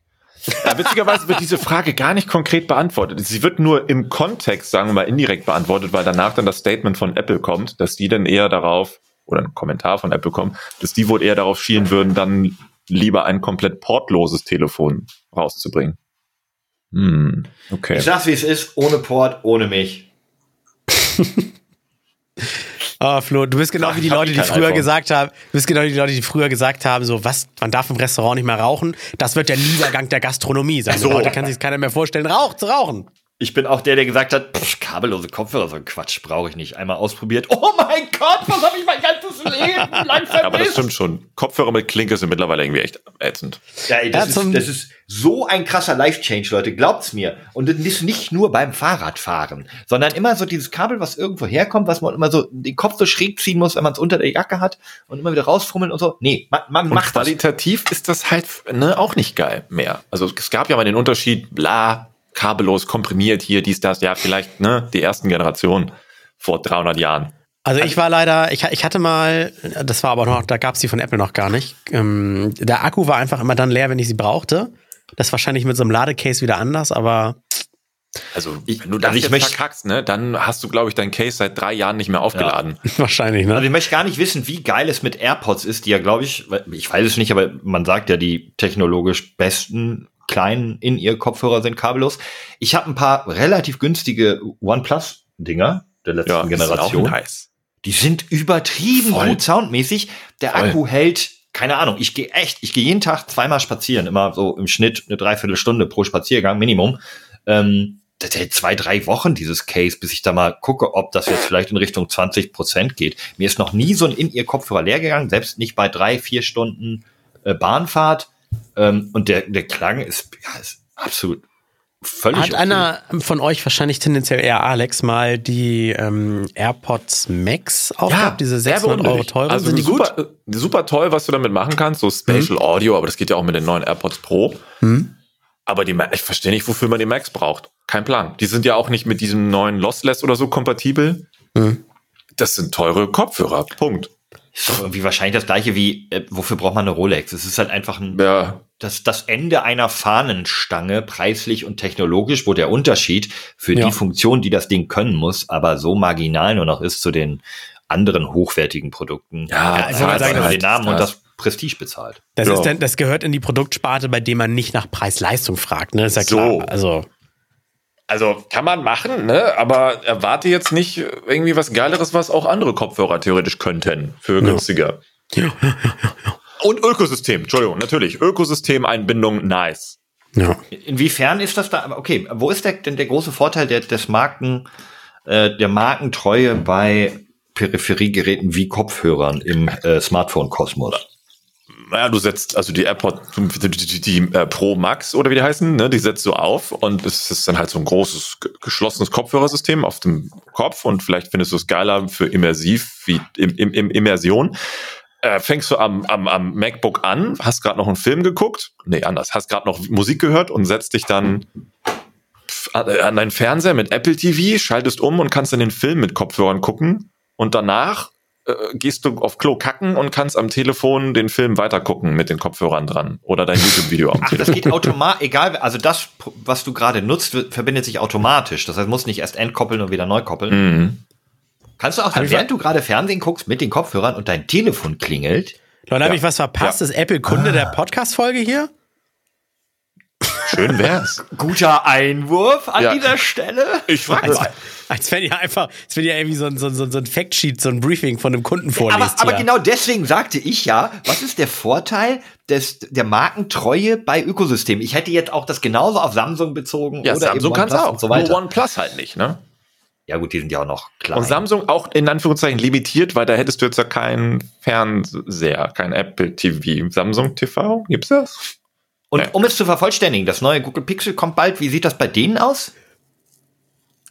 Ja, witzigerweise wird diese Frage gar nicht konkret beantwortet. Sie wird nur im Kontext, sagen wir mal, indirekt beantwortet, weil danach dann das Statement von Apple kommt, dass die dann eher darauf, oder ein Kommentar von Apple kommt, dass die wohl eher darauf schielen würden, dann lieber ein komplett portloses Telefon rauszubringen. Hm, okay. Ich sag's, wie es ist, ohne Port, ohne mich. Ah, Flo, du bist genau wie die Leute, die früher iPhone. gesagt haben, du bist genau wie die Leute, die früher gesagt haben, so was, man darf im Restaurant nicht mehr rauchen. Das wird der Niedergang der Gastronomie sein. So. Heute kann sich keiner mehr vorstellen, Rauch zu rauchen. Ich bin auch der, der gesagt hat, pff, kabellose Kopfhörer, so ein Quatsch brauche ich nicht. Einmal ausprobiert. Oh mein Gott, was habe ich mein ganzes Leben lang vermisst? Aber das stimmt schon. Kopfhörer mit Klinke sind mittlerweile irgendwie echt ätzend. Ja, ey, das, Ja, ist, das ist so ein krasser Life-Change, Leute. Glaubt's mir. Und das ist nicht nur beim Fahrradfahren, sondern immer so dieses Kabel, was irgendwo herkommt, was man immer so den Kopf so schräg ziehen muss, wenn man es unter der Jacke hat und immer wieder rausfummeln und so. Nee, man, man Und macht das. qualitativ ist das halt ne, auch nicht geil mehr. Also es gab ja mal den Unterschied, bla, kabellos, komprimiert hier, dies, das, ja, vielleicht ne, die ersten Generationen vor 300 Jahren. Also ich war leider, ich, ich hatte mal, das war aber noch, da gab's die von Apple noch gar nicht. Ähm, der Akku war einfach immer dann leer, wenn ich sie brauchte. Das ist wahrscheinlich mit so einem Ladecase wieder anders, aber Also Ich- wenn du also das ich jetzt möchte- verkackst, ne, dann hast du, glaube ich, dein Case seit drei Jahren nicht mehr aufgeladen. wahrscheinlich, ne? Also ich möchte gar nicht wissen, wie geil es mit AirPods ist, die ja, glaube ich, ich weiß es nicht, aber man sagt ja, die technologisch besten kleinen In-Ear-Kopfhörer sind kabellos. Ich habe ein paar relativ günstige OnePlus-Dinger der letzten Ja, die sind auch Generation. Die sind übertrieben Voll. gut soundmäßig. Der Voll. Akku hält, keine Ahnung, ich gehe echt, ich gehe jeden Tag zweimal spazieren, immer so im Schnitt eine Dreiviertelstunde pro Spaziergang, Minimum. Ähm, das hält zwei, drei Wochen, dieses Case, bis ich da mal gucke, ob das jetzt vielleicht in Richtung 20 Prozent geht. Mir ist noch nie so ein In-Ear-Kopfhörer leer gegangen, selbst nicht bei drei, vier Stunden äh, Bahnfahrt. Ähm, und der, der Klang ist, ja, ist absolut völlig Hat okay. einer von euch wahrscheinlich tendenziell eher Alex mal die ähm, AirPods Max aufgehabt, diese 600 Euro teuren? Also sind die gut? super, äh, super toll, was du damit machen kannst, so Spatial Audio, aber das geht ja auch mit den neuen AirPods Pro. Hm? Aber die, ich verstehe nicht, wofür man die Max braucht. Kein Plan. Die sind ja auch nicht mit diesem neuen Lossless oder so kompatibel. Hm. Das sind teure Kopfhörer. Punkt. Ist doch irgendwie wahrscheinlich das gleiche wie, äh, wofür braucht man eine Rolex? Es ist halt einfach ein, Ja, das, das Ende einer Fahnenstange, preislich und technologisch, wo der Unterschied für Ja. die Funktion, die das Ding können muss, aber so marginal nur noch ist zu den anderen hochwertigen Produkten. Ja, ja ich wollte einfach sagen, das- den Namen und das- Prestige bezahlt. Das, Ja. ist dann, das gehört in die Produktsparte, bei dem man nicht nach Preis-Leistung fragt, ne? Ist ja So. klar. Also, also kann man machen, ne? Aber erwarte jetzt nicht irgendwie was Geileres, was auch andere Kopfhörer theoretisch könnten für günstiger. Und Ökosystem, Entschuldigung, natürlich. Ökosystemeinbindung, nice. ja. Inwiefern ist das da, okay, wo ist der, denn der große Vorteil der, des Marken, äh, der Markentreue bei Peripheriegeräten wie Kopfhörern im äh, Smartphone-Kosmos? Naja, du setzt also die AirPod, die, die, die äh, Pro Max oder wie die heißen, ne, die setzt du auf und es ist dann halt so ein großes ge- geschlossenes Kopfhörersystem auf dem Kopf und vielleicht findest du es geiler für immersiv wie im, im, im Immersion. Äh, fängst du am, am, am MacBook an, hast gerade noch einen Film geguckt, nee, anders, hast gerade noch Musik gehört und setzt dich dann an an deinen Fernseher mit Apple TV, schaltest um und kannst dann den Film mit Kopfhörern gucken und danach äh, gehst du auf Klo kacken und kannst am Telefon den Film weitergucken mit den Kopfhörern dran oder dein YouTube-Video am Ach, das Telefon. geht automatisch, egal, also das, was du gerade nutzt, wird, verbindet sich automatisch. Das heißt, musst nicht erst entkoppeln und wieder neu koppeln. Mhm. Kannst du auch, dann, während du gerade Fernsehen guckst, mit den Kopfhörern und dein Telefon klingelt, Leute, habe Ja. ich was verpasst? Ist Apple Kunde der Podcast-Folge hier? Schön wär's. guter Einwurf an Ja. dieser Stelle. Ich frag Als, mal. als wenn ihr einfach, als wenn ihr irgendwie so ein, so, ein- so, ein- so ein Factsheet, so ein Briefing von einem Kunden vorliest. Aber, aber genau deswegen sagte ich ja, was ist der Vorteil des, der Markentreue bei Ökosystemen? Ich hätte jetzt auch das genauso auf Samsung bezogen Ja, oder Samsung eben kann's OnePlus auch. und so weiter. Nur OnePlus halt nicht, ne? ja gut, die sind ja auch noch klein. Und Samsung auch in Anführungszeichen limitiert, weil da hättest du jetzt ja keinen Fernseher, kein Apple TV. Samsung TV, gibt's das? Und Ja. um es zu vervollständigen, das neue Google Pixel kommt bald. Wie sieht das bei denen aus?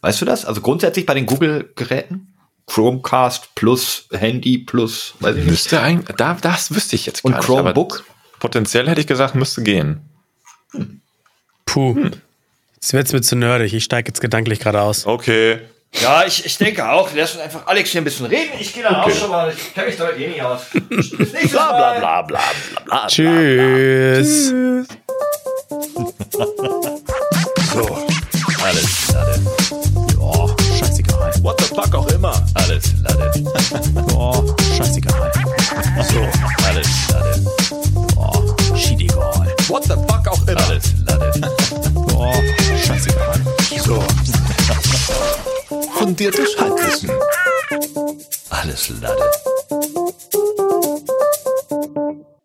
Weißt du das? Also grundsätzlich bei den Google-Geräten? Chromecast plus Handy plus, weiß ich nicht. Müsste eigentlich, da, das wüsste ich jetzt Und gar nicht. aber Chromebook? Potenziell hätte ich gesagt, müsste gehen. Puh. Hm. Jetzt wird's mir zu nerdig. Ich steige jetzt gedanklich gerade aus. Okay. Ja, ich, ich denke auch. Lass uns einfach Alex hier ein bisschen reden. Ich gehe dann auch schon mal. Ich kenne mich damit eh nicht aus. Bis nächstes Bla bla Mal. bla bla bla bla. Tschüss. Alles Lade. Oh, scheißegal. What the fuck auch immer. Alles Lade. Oh, scheißegal. So, alles Lade. Oh, schiedegal. What the fuck auch immer. Alles Lade. Oh, scheißegal. So. Fundiertes Halbwissen. Alles Lade.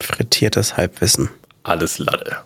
Frittiertes Halbwissen. Alles Lade.